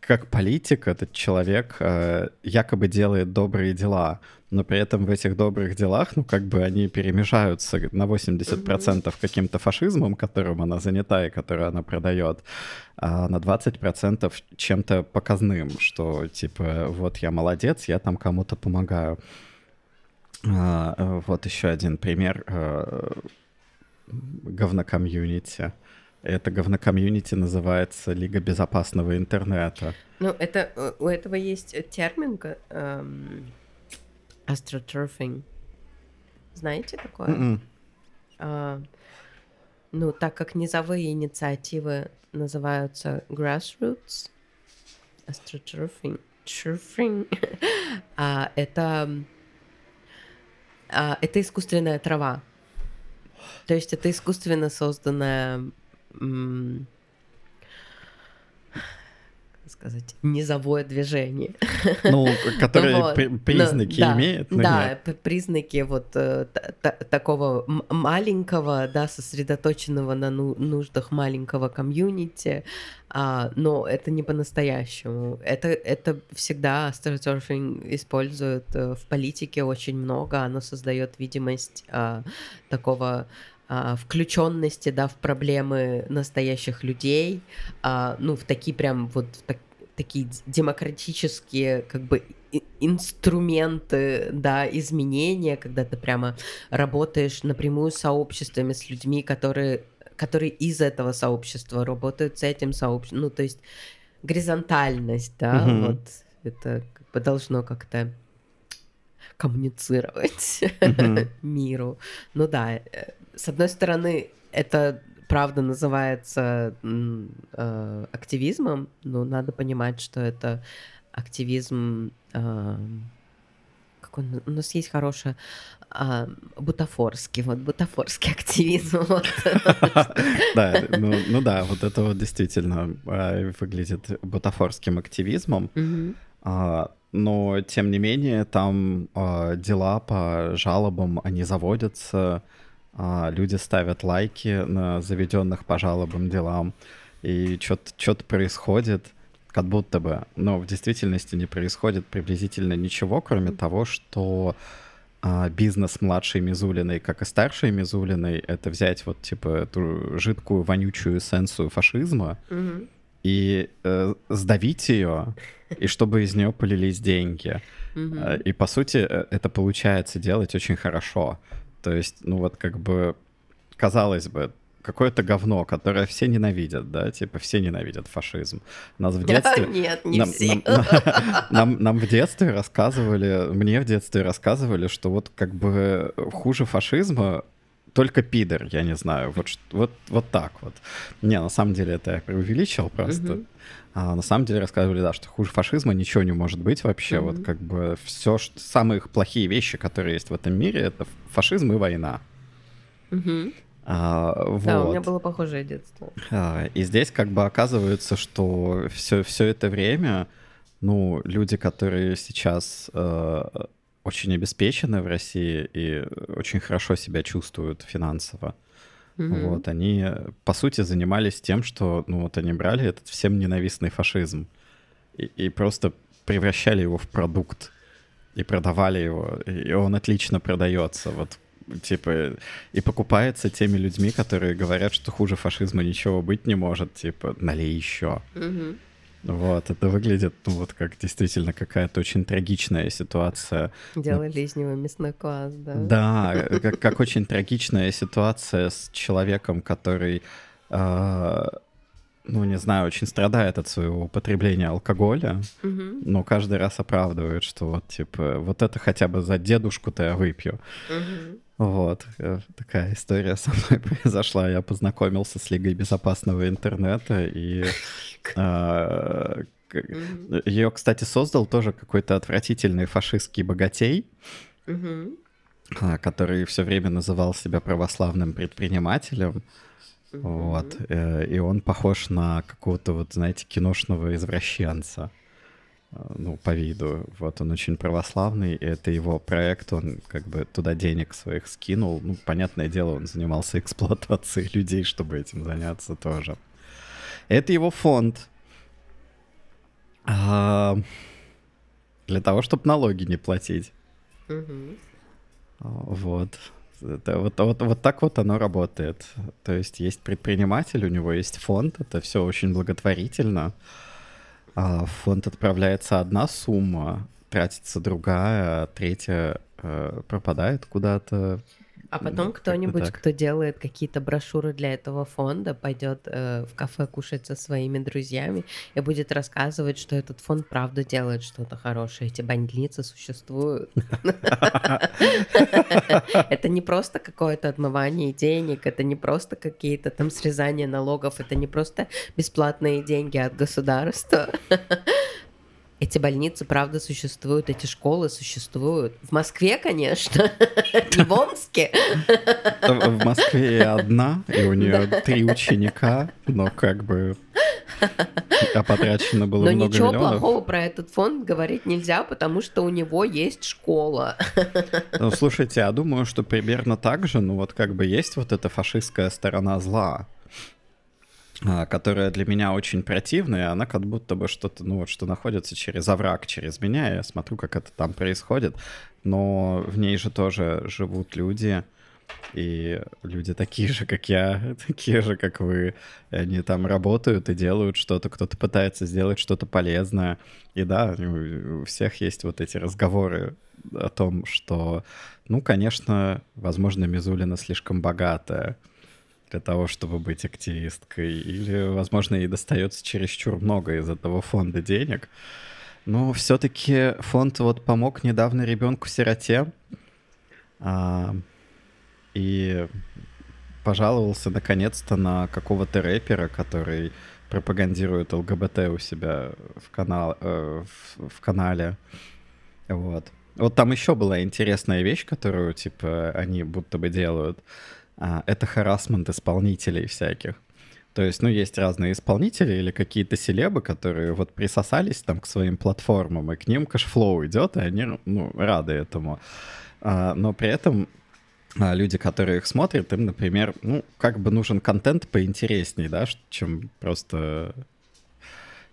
как политик этот человек а, якобы делает добрые дела, но при этом в этих добрых делах, ну, как бы они перемежаются на 80% mm-hmm. каким-то фашизмом, которым она занята и который она продает, а на 20% чем-то показным, что, типа, вот я молодец, я там кому-то помогаю. А, э, вот еще один пример э, говнокомьюнити. Это говнокомьюнити называется Лига безопасного интернета. Ну, это э, у этого есть термин эм, astroturfing. Знаете такое? Mm-mm. М-м. А, ну, так как низовые инициативы называются grassroots, astroturfing, turfing, а, это, а, это искусственная трава. То есть это искусственно созданная сказать, низовое движение. Ну, которые вот. при, признаки ну, имеет. Но да, нет. признаки вот э, такого маленького, да, сосредоточенного на ну, нуждах маленького комьюнити, а, но это не по-настоящему. Это, это всегда астросерфинг используют э, в политике очень много, оно создает видимость а, такого включенности, да, в проблемы настоящих людей, а, ну, в такие прям вот в так, такие демократические, как бы, инструменты, да, изменения, когда ты прямо работаешь напрямую с сообществами, с людьми, которые которые из этого сообщества работают с этим сообществом. Ну, то есть горизонтальность, да, угу. вот это как бы должно как-то коммуницировать миру. Ну да, э, с одной стороны, это правда называется э, активизмом, но надо понимать, что это активизм э, как он, у нас есть хорошая а, бутафорский, вот бутафорский активизм. Да, ну, ну да, вот это вот действительно а, выглядит бутафорским активизмом. Но, тем не менее, там а, дела по жалобам, они заводятся, люди ставят лайки на заведенных по жалобам делам, и что-то происходит как будто бы, но в действительности не происходит приблизительно ничего, кроме того, что а, бизнес младшей Мизулиной, как и старшей Мизулиной, это взять вот типа эту жидкую вонючую эссенцию фашизма mm-hmm. И э, сдавить ее, и чтобы из нее полились деньги. Mm-hmm. И по сути э, это получается делать очень хорошо. То есть, ну вот как бы казалось бы, какое-то говно, которое все ненавидят, да, типа все ненавидят фашизм. Нас в детстве... Нет, не нам, все. Нам, нам, нам в детстве рассказывали, мне в детстве рассказывали, что вот как бы хуже фашизма только пидор, я не знаю, вот, вот, вот так вот. Не, на самом деле это я преувеличил просто. А на самом деле рассказывали, да, что хуже фашизма ничего не может быть вообще. Вот как бы все, что, самые плохие вещи, которые есть в этом мире, это фашизм и война. А, вот. Да, у меня было похожее детство. А, и здесь как бы оказывается, что все, все это время, ну, люди, которые сейчас э, очень обеспечены в России и очень хорошо себя чувствуют финансово, mm вот, они, по сути, занимались тем, что, ну, вот они брали этот всем ненавистный фашизм и, и просто превращали его в продукт и продавали его, и он отлично продается. Вот типа, и покупается теми людьми, которые говорят, что хуже фашизма ничего быть не может, типа, налей еще. Угу. Вот, это выглядит, ну, вот как действительно какая-то очень трагичная ситуация. Делали из него мясной класс, да? Да, как, как очень трагичная ситуация с человеком, который, э, ну, не знаю, очень страдает от своего употребления алкоголя, угу. но каждый раз оправдывает, что вот, типа, вот это хотя бы за дедушку-то я выпью. Угу. Вот, э, такая история со мной произошла. Я познакомился с Лигой безопасного интернета, и а, ее, кстати, создал тоже какой-то отвратительный фашистский богатей, а, который все время называл себя православным предпринимателем. Вот, э, и он похож на какого-то, вот, знаете, киношного извращенца. Э, ну, по виду. Вот он очень православный, и это его проект, он как бы туда денег своих скинул. Ну, понятное дело, он занимался эксплуатацией людей, чтобы этим заняться тоже. Это его фонд. А, для того, чтобы налоги не платить. Угу. Вот. Это, вот, вот, вот так вот оно работает. То есть есть предприниматель, у него есть фонд, это все очень благотворительно. А в фонд отправляется одна сумма, тратится другая, третья э, пропадает куда-то. А потом кто-нибудь, кто делает какие-то брошюры для этого фонда, пойдет э, в кафе кушать со своими друзьями и будет рассказывать, что этот фонд правда делает что-то хорошее. Эти больницы существуют. Это не просто какое-то отмывание денег, это не просто какие-то там срезания налогов, это не просто бесплатные деньги от государства. Эти больницы, правда, существуют, эти школы существуют. В Москве, конечно, не в Омске. В Москве одна, и у нее три ученика, но как бы а потрачено было Но много ничего миллионов. плохого про этот фонд говорить нельзя, потому что у него есть школа. Ну, слушайте, я думаю, что примерно так же, ну вот как бы есть вот эта фашистская сторона зла. А, которая для меня очень противная, она как будто бы что-то, ну вот, что находится через овраг, через меня, я смотрю, как это там происходит, но в ней же тоже живут люди, и люди такие же, как я, такие же, как вы. И они там работают и делают что-то, кто-то пытается сделать что-то полезное. И да, у всех есть вот эти разговоры о том, что, ну, конечно, возможно, Мизулина слишком богатая, для того, чтобы быть активисткой, или, возможно, ей достается чересчур много из этого фонда денег. Но все-таки фонд вот помог недавно ребенку-сироте а, и пожаловался наконец-то на какого-то рэпера, который пропагандирует ЛГБТ у себя в, канал, э, в, в канале. Вот. Вот там еще была интересная вещь, которую, типа, они будто бы делают. А, это харасмент исполнителей всяких. То есть, ну, есть разные исполнители или какие-то селебы, которые вот присосались там к своим платформам, и к ним cash flow идет, и они, ну, рады этому. А, но при этом а, люди, которые их смотрят, им, например, ну, как бы нужен контент поинтереснее, да, чем просто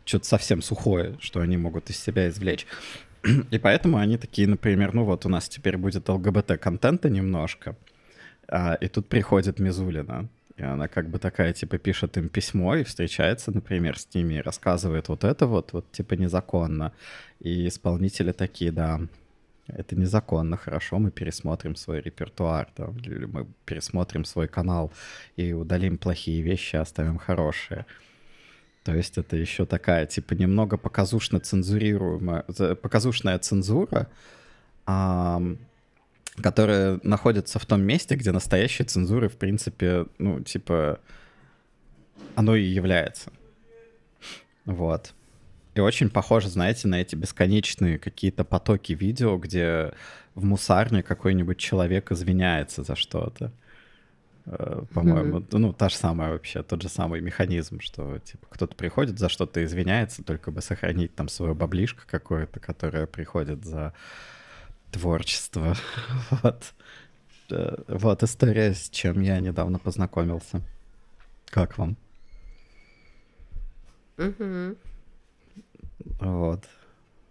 что-то совсем сухое, что они могут из себя извлечь. И поэтому они такие, например, ну вот у нас теперь будет ЛГБТ-контента немножко, а, и тут приходит Мизулина, и она как бы такая, типа, пишет им письмо и встречается, например, с ними и рассказывает вот это вот, вот, типа, незаконно. И исполнители такие, да, это незаконно, хорошо, мы пересмотрим свой репертуар, там, или мы пересмотрим свой канал и удалим плохие вещи, оставим хорошие. То есть это еще такая, типа, немного показушно цензурируемая, показушная цензура, а, которая находится в том месте, где настоящей цензуры, в принципе, ну, типа, оно и является. Вот. И очень похоже, знаете, на эти бесконечные какие-то потоки видео, где в мусарне какой-нибудь человек извиняется за что-то. Э, по-моему, mm-hmm. ну, та же самая вообще, тот же самый механизм, что, типа, кто-то приходит за что-то извиняется, только бы сохранить там свою баблишко какое-то, которое приходит за творчество. вот. Э, вот история, с чем я недавно познакомился. Как вам? Mm-hmm. Вот.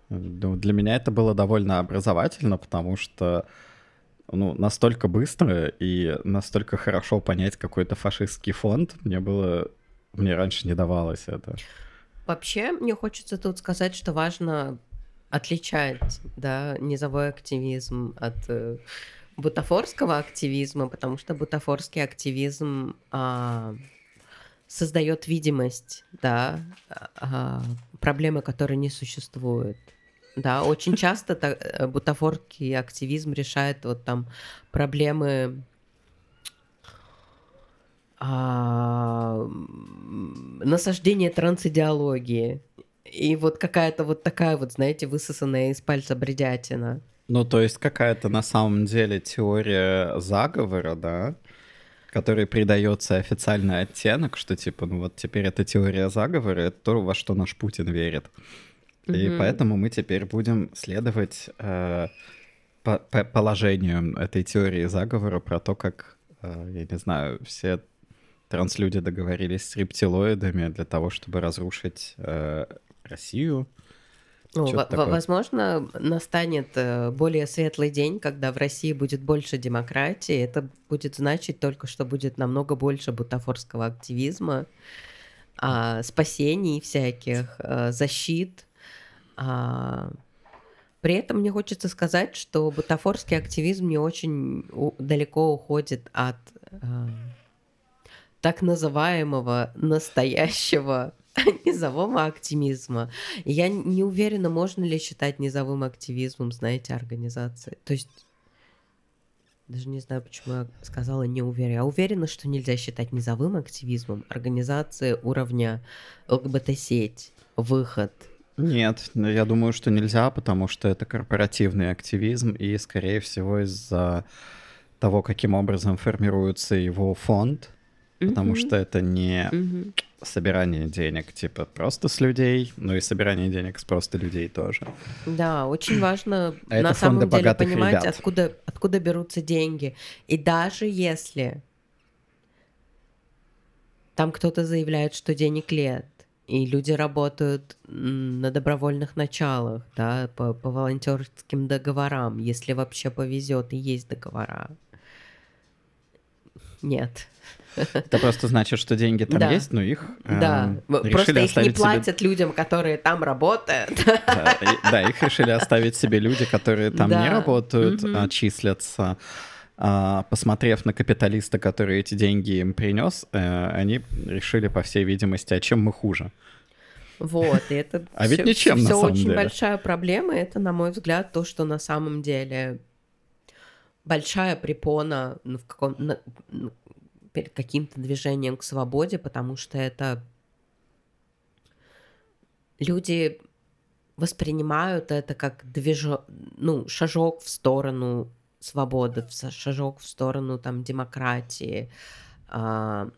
Ну, для меня это было довольно образовательно, потому что ну, настолько быстро и настолько хорошо понять какой-то фашистский фонд мне было... Мне раньше не давалось это. Вообще, мне хочется тут сказать, что важно отличать, да, низовой активизм от э, бутафорского активизма, потому что бутафорский активизм а, создает видимость, да, а, проблемы, которые не существуют. Да, очень часто та, бутафорский активизм решает вот там проблемы а, насаждения трансидеологии. И вот какая-то вот такая вот, знаете, высосанная из пальца бредятина. Ну, то есть какая-то на самом деле теория заговора, да? которой придается официальный оттенок, что типа, ну вот теперь это теория заговора, это то, во что наш Путин верит. Mm-hmm. И поэтому мы теперь будем следовать э, по, по положению этой теории заговора про то, как, э, я не знаю, все транслюди договорились с рептилоидами для того, чтобы разрушить э, Россию, ну, возможно, настанет э, более светлый день, когда в России будет больше демократии. Это будет значить только, что будет намного больше бутафорского активизма, а, спасений всяких, а, защит. А, при этом мне хочется сказать, что бутафорский активизм не очень далеко уходит от а, так называемого настоящего низового оптимизма. Я не уверена, можно ли считать низовым активизмом, знаете, организации. То есть даже не знаю, почему я сказала не уверена. Я уверена, что нельзя считать низовым активизмом организации уровня ЛГБТ-сеть, выход. Нет, я думаю, что нельзя, потому что это корпоративный активизм, и, скорее всего, из-за того, каким образом формируется его фонд, потому что это не собирание денег, типа просто с людей, ну и собирание денег с просто людей тоже. Да, очень важно а на самом деле понимать, откуда, откуда берутся деньги. И даже если там кто-то заявляет, что денег нет, и люди работают на добровольных началах, да, по, по волонтерским договорам, если вообще повезет и есть договора. Нет. Это просто значит, что деньги там есть, но их Да, э, просто их не платят себе... людям, которые там работают. Да, их решили оставить себе люди, которые там не работают, а числятся. а, посмотрев на капиталиста, который эти деньги им принес, э, они решили, по всей видимости, а чем мы хуже. Вот, и это а ведь ничем, все на самом очень деле. большая проблема. Это, на мой взгляд, то, что на самом деле большая препона ну, в каком, на, перед каким-то движением к свободе, потому что это люди воспринимают это как движо... ну, шажок в сторону свободы, шажок в сторону там демократии. А,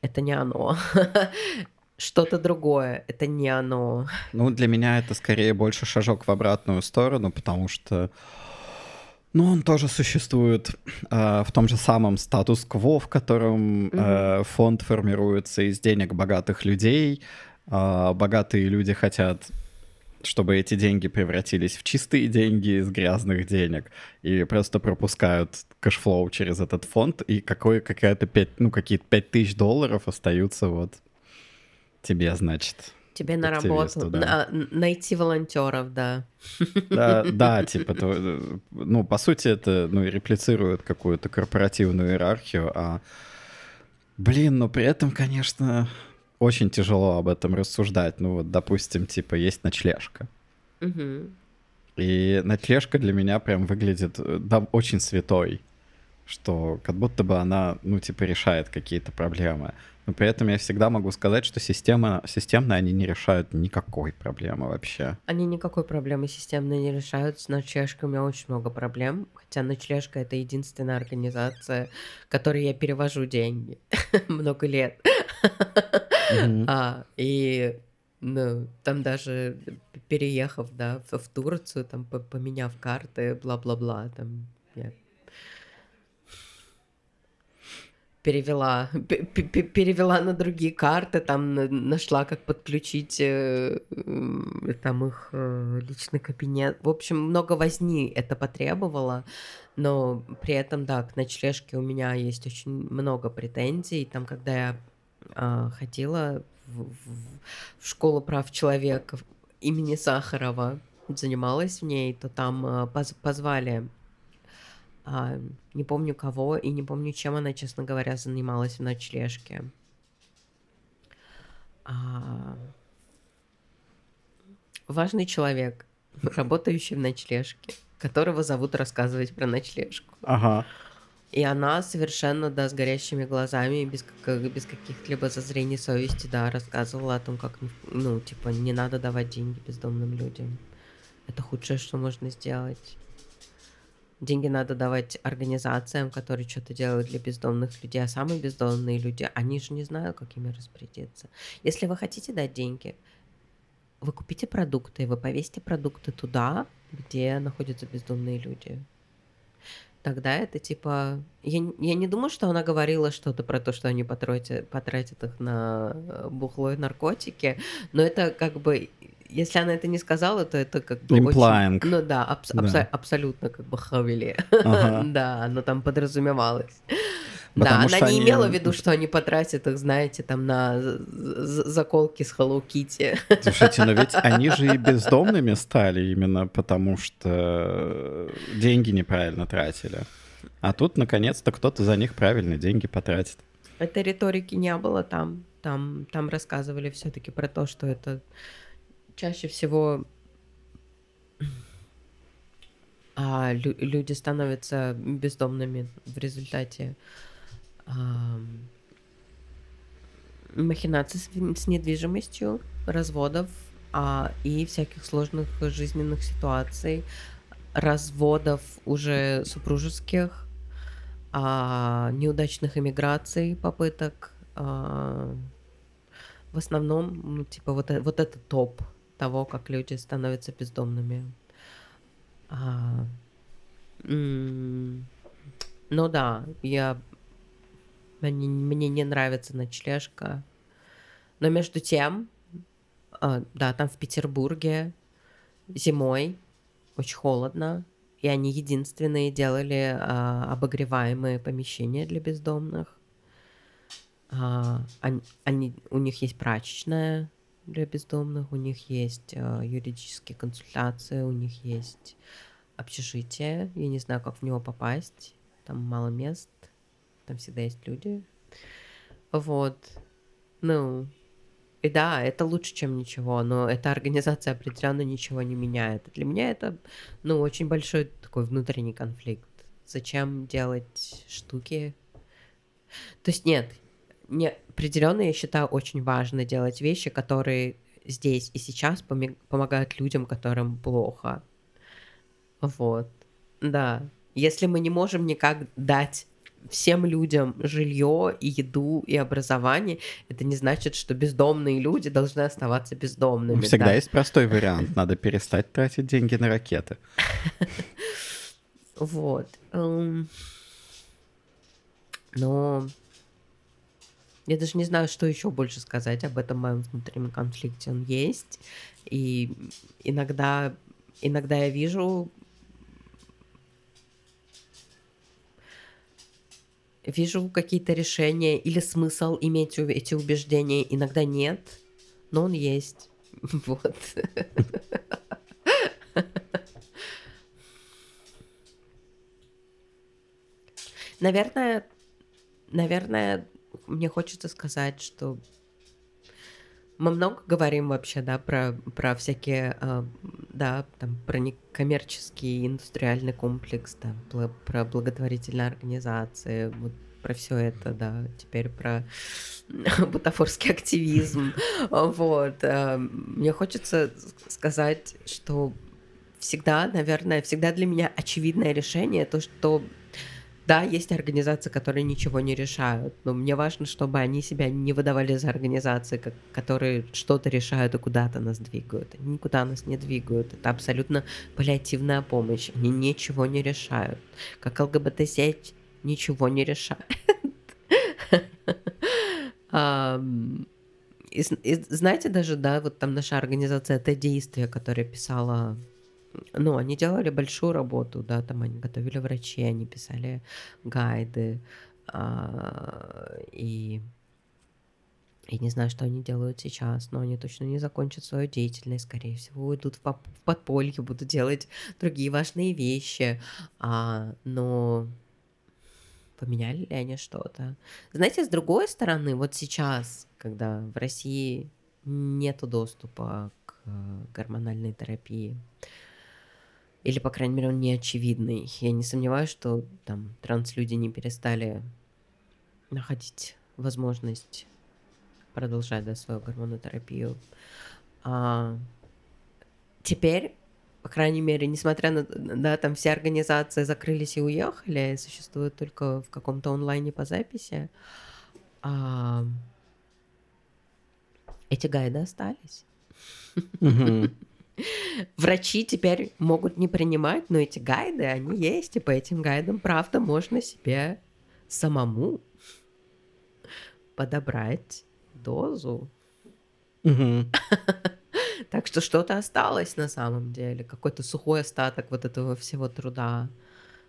это не оно. Что-то другое, это не оно. Ну, для меня это скорее больше шажок в обратную сторону, потому что ну, он тоже существует э, в том же самом статус-кво, в котором э, фонд формируется из денег богатых людей. Э, богатые люди хотят, чтобы эти деньги превратились в чистые деньги из грязных денег, и просто пропускают cash flow через этот фонд, и какой, какая-то 5, ну, какие-то 5 тысяч долларов остаются вот тебе, значит. Тебе на работу, да. на, найти волонтеров, да. Да, да, типа, то, ну, по сути, это, ну, реплицирует какую-то корпоративную иерархию, а, блин, но при этом, конечно, очень тяжело об этом рассуждать. Ну, вот, допустим, типа, есть ночлежка. Угу. И ночлежка для меня прям выглядит да, очень святой, что как будто бы она, ну, типа, решает какие-то проблемы. Но при этом я всегда могу сказать, что система, системно они не решают никакой проблемы вообще. Они никакой проблемы системно не решают. С ночлежкой у меня очень много проблем. Хотя ночлежка — это единственная организация, которой я перевожу деньги много лет. А, и ну, там даже переехав, да, в, в Турцию, там, поменяв карты, бла-бла-бла, там, я перевела, перевела на другие карты, там нашла, как подключить э, там их э, личный кабинет. В общем, много возни это потребовало, но при этом, да, к ночлежке у меня есть очень много претензий. Там, когда я э, ходила в, в, в школу прав человека имени Сахарова, занималась в ней, то там э, поз позвали а, не помню кого и не помню, чем она, честно говоря, занималась в ночлежке. А... Важный человек, работающий в ночлежке, которого зовут рассказывать про ночлежку. Ага. И она совершенно, да, с горящими глазами, без, как, без каких-либо зазрений совести, да, рассказывала о том, как, ну, типа, не надо давать деньги бездомным людям. Это худшее, что можно сделать. Деньги надо давать организациям, которые что-то делают для бездомных людей, а самые бездомные люди, они же не знают, как ими распорядиться. Если вы хотите дать деньги, вы купите продукты, вы повесите продукты туда, где находятся бездомные люди. Тогда это типа... Я, я не думаю, что она говорила что-то про то, что они потратят, потратят их на э, бухло и наркотики, но это как бы если она это не сказала, то это как бы Implying. очень... Ну да, абс- да. Абс- абсолютно как бы хавили. Ага. да, оно там подразумевалось. Потому да, она не они... имела в виду, что они потратят их, знаете, там на заколки с Hello Kitty. Слушайте, но ведь они же и бездомными стали именно потому, что деньги неправильно тратили. А тут, наконец-то, кто-то за них правильно деньги потратит. Этой риторики не было там. Там, там рассказывали все-таки про то, что это чаще всего а, лю- люди становятся бездомными в результате а, махинаций с, с недвижимостью, разводов а, и всяких сложных жизненных ситуаций, разводов уже супружеских, а, неудачных иммиграций, попыток. А, в основном, ну, типа, вот, э, вот это топ того, как люди становятся бездомными. А, ну да, я мне, мне не нравится ночлежка. Но между тем, а, да, там в Петербурге зимой очень холодно, и они единственные делали а, обогреваемые помещения для бездомных. А, они, они, у них есть прачечная, для бездомных, у них есть э, юридические консультации, у них есть общежитие, я не знаю, как в него попасть. там мало мест, там всегда есть люди. Вот. Ну, и да, это лучше, чем ничего, но эта организация определенно ничего не меняет. Для меня это, ну, очень большой такой внутренний конфликт. Зачем делать штуки? То есть нет, не, определенно я считаю очень важно делать вещи, которые здесь и сейчас помогают людям, которым плохо. Вот. Да. Если мы не можем никак дать всем людям жилье и еду и образование, это не значит, что бездомные люди должны оставаться бездомными. Всегда да? есть простой вариант. Надо перестать тратить деньги на ракеты. Вот. Эм. Но я даже не знаю, что еще больше сказать об этом моем внутреннем конфликте. Он есть. И иногда, иногда я вижу вижу какие-то решения или смысл иметь эти убеждения, иногда нет, но он есть. Вот. Наверное, наверное, мне хочется сказать, что мы много говорим вообще, да, про, про всякие, э, да, там, про некоммерческий индустриальный комплекс, да, про благотворительные организации, вот про все это, да, теперь про бутафорский активизм, вот. Э, мне хочется сказать, что всегда, наверное, всегда для меня очевидное решение то, что да, есть организации, которые ничего не решают, но мне важно, чтобы они себя не выдавали за организации, как, которые что-то решают и куда-то нас двигают. Они никуда нас не двигают. Это абсолютно паллиативная помощь. Они ничего не решают. Как ЛГБТ-сеть ничего не решает. И, и знаете даже, да, вот там наша организация «Это действие», которая писала ну, они делали большую работу, да, там они готовили врачей, они писали гайды, а, и я не знаю, что они делают сейчас, но они точно не закончат свою деятельность, скорее всего, уйдут в, в подполье, будут делать другие важные вещи, а, но поменяли ли они что-то? Знаете, с другой стороны, вот сейчас, когда в России нету доступа к гормональной терапии, или, по крайней мере, он не очевидный. Я не сомневаюсь, что там транслюди не перестали находить возможность продолжать да, свою гормонотерапию. А, теперь, по крайней мере, несмотря на да, там все организации закрылись и уехали, существуют только в каком-то онлайне по записи, а, эти гайды остались. Mm-hmm. Врачи теперь могут не принимать, но эти гайды, они есть, и по этим гайдам, правда, можно себе самому подобрать дозу. Так что что-то осталось на самом деле, какой-то сухой остаток вот этого всего труда.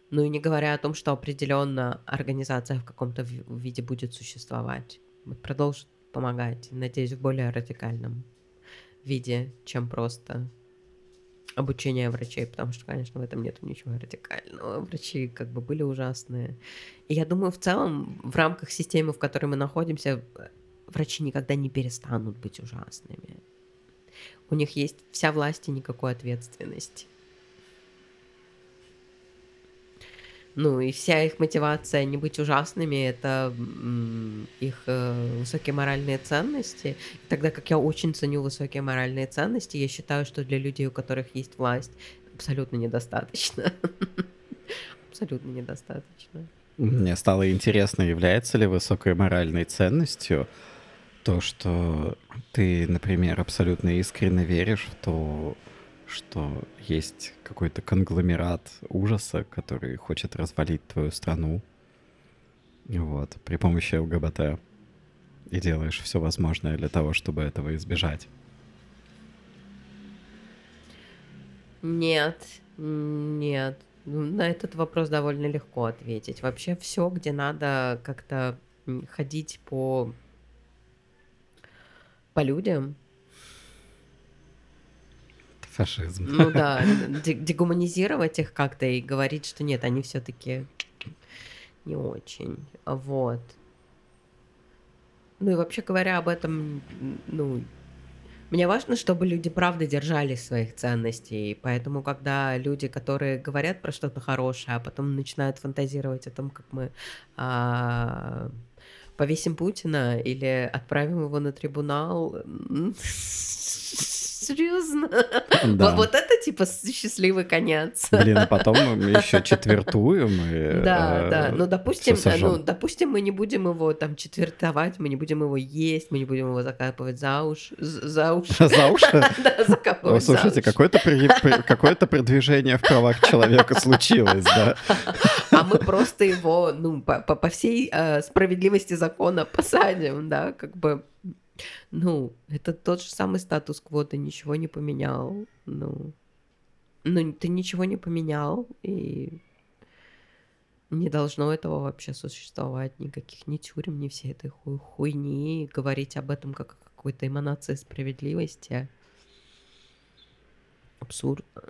Ну и не говоря о том, что определенно организация в каком-то виде будет существовать, продолжит помогать, надеюсь, в более радикальном виде, чем просто обучение врачей, потому что, конечно, в этом нет ничего радикального. Врачи как бы были ужасные. И я думаю, в целом, в рамках системы, в которой мы находимся, врачи никогда не перестанут быть ужасными. У них есть вся власть и никакой ответственности. Ну и вся их мотивация не быть ужасными — это их э, высокие моральные ценности. Тогда как я очень ценю высокие моральные ценности, я считаю, что для людей, у которых есть власть, абсолютно недостаточно. Абсолютно недостаточно. Мне стало интересно, является ли высокой моральной ценностью то, что ты, например, абсолютно искренне веришь в то, что есть какой-то конгломерат ужаса, который хочет развалить твою страну. Вот, при помощи ЛГБТ. И делаешь все возможное для того, чтобы этого избежать. Нет, нет. На этот вопрос довольно легко ответить. Вообще все, где надо как-то ходить по по людям, фашизм. Ну да, дегуманизировать их как-то и говорить, что нет, они все-таки не очень. Вот. Ну и вообще говоря об этом, ну, мне важно, чтобы люди правда держались своих ценностей. Поэтому, когда люди, которые говорят про что-то хорошее, а потом начинают фантазировать о том, как мы а, повесим Путина или отправим его на трибунал, серьезно? Да. Вот, это типа счастливый конец. Блин, а потом мы еще четвертуем. И, да, э, да. Ну, допустим, ну, допустим, мы не будем его там четвертовать, мы не будем его есть, мы не будем его закапывать за уши. За уши. За уши? Да, закапывать Слушайте, какое-то какое-то продвижение в правах человека случилось, да? А мы просто его, ну, по всей э, справедливости закона посадим, да, как бы ну, это тот же самый статус-кво, ты ничего не поменял. Ну, ну, ты ничего не поменял, и не должно этого вообще существовать, никаких ни тюрем, ни всей этой хуй хуйни, говорить об этом как о какой-то эманации справедливости. Абсурдно.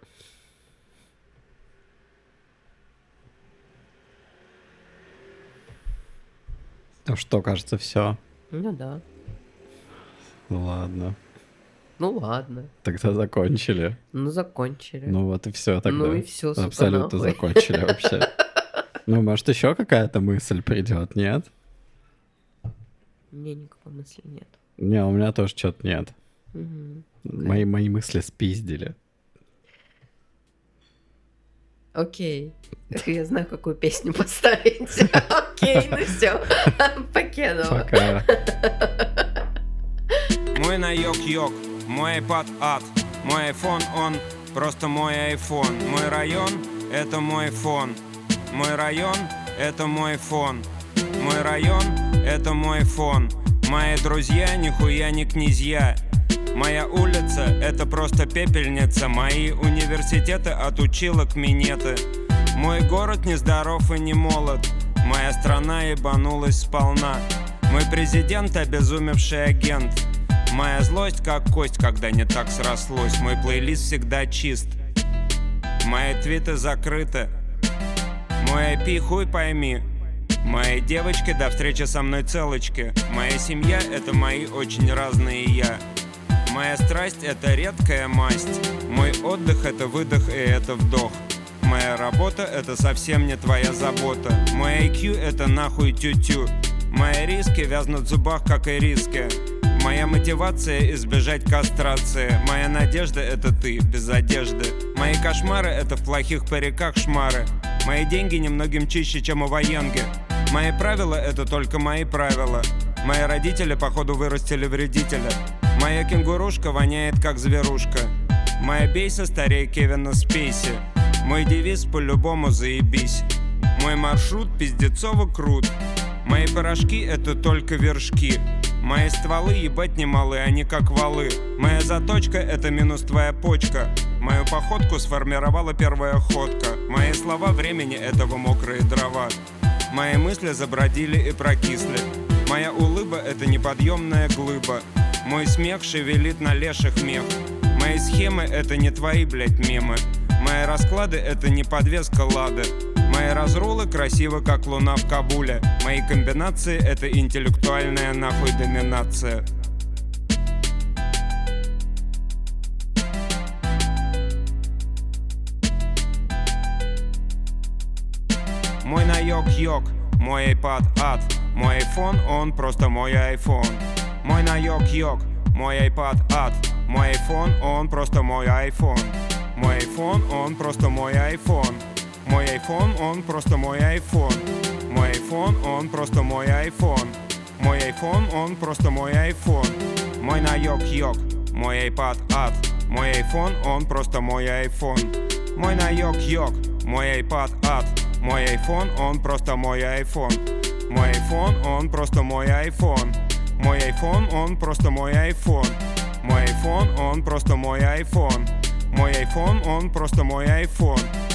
Ну что, кажется, все. Ну да. Ну ладно. Ну ладно. Тогда закончили. Ну закончили. Ну вот и все тогда. Ну и все, сука, Абсолютно нахуй. закончили вообще. Ну, может, еще какая-то мысль придет, нет? Мне никакой мысли нет. Не, у меня тоже что-то нет. Угу. Мои, мои мысли спиздили. Окей. Я знаю, какую песню поставить. Окей, ну все. Покинула. Пока. На йог-йог, мой iPad ад, мой iPhone он, просто мой iPhone. Мой район — это мой фон. Мой район — это мой фон. Мой район — это мой фон. Мои друзья нихуя не князья. Моя улица — это просто пепельница. Мои университеты отучила к минеты. Мой город нездоров и не молод. Моя страна ебанулась сполна. Мой президент — обезумевший агент. Моя злость как кость, когда не так срослось. Мой плейлист всегда чист. Мои твиты закрыты. Мой IP хуй пойми. Мои девочки до встречи со мной целочки. Моя семья — это мои очень разные я. Моя страсть — это редкая масть. Мой отдых — это выдох и это вдох. Моя работа — это совсем не твоя забота. Мой IQ — это нахуй тю-тю. Мои риски вязнут в зубах, как и риски Моя мотивация — избежать кастрации. Моя надежда — это ты, без одежды. Мои кошмары — это в плохих париках шмары. Мои деньги немногим чище, чем у военги Мои правила — это только мои правила. Мои родители, походу, вырастили вредителя. Моя кенгурушка воняет, как зверушка. Моя бейса старее Кевина Спейси. Мой девиз по-любому заебись Мой маршрут пиздецово крут. Мои порошки — это только вершки Мои стволы ебать немалы, они как валы. Моя заточка — это минус твоя почка. Мою походку сформировала первая ходка. Мои слова времени — этого мокрые дрова. Мои мысли забродили и прокисли. Моя улыба — это неподъемная глыба. Мой смех шевелит на леших мех. Мои схемы — это не твои, блядь, мемы. Мои расклады — это не подвеска лады Мои разрулы красиво, как луна в Кабуле. Мои комбинации — это интеллектуальная нахуй доминация. Мой на йог-йог, мой iPad ад, мой iPhone, он просто мой iPhone. Мой на йог-йог, мой iPad ад, мой iPhone, он просто мой iPhone. Мой iPhone, он просто мой iPhone. Мой iPhone, он просто мой iPhone. Мой iPhone, он просто мой iPhone. Мой iPhone, он просто мой iPhone. Мой на йог-йог, мой iPad ад. Мой iPhone, он просто мой iPhone. Мой на йог-йог, мой iPad ад. Мой iPhone, он просто мой iPhone. Мой iPhone, он просто мой iPhone. Мой iPhone, он просто мой iPhone. Мой iPhone, он просто мой iPhone. Мой iPhone, он просто мой iPhone.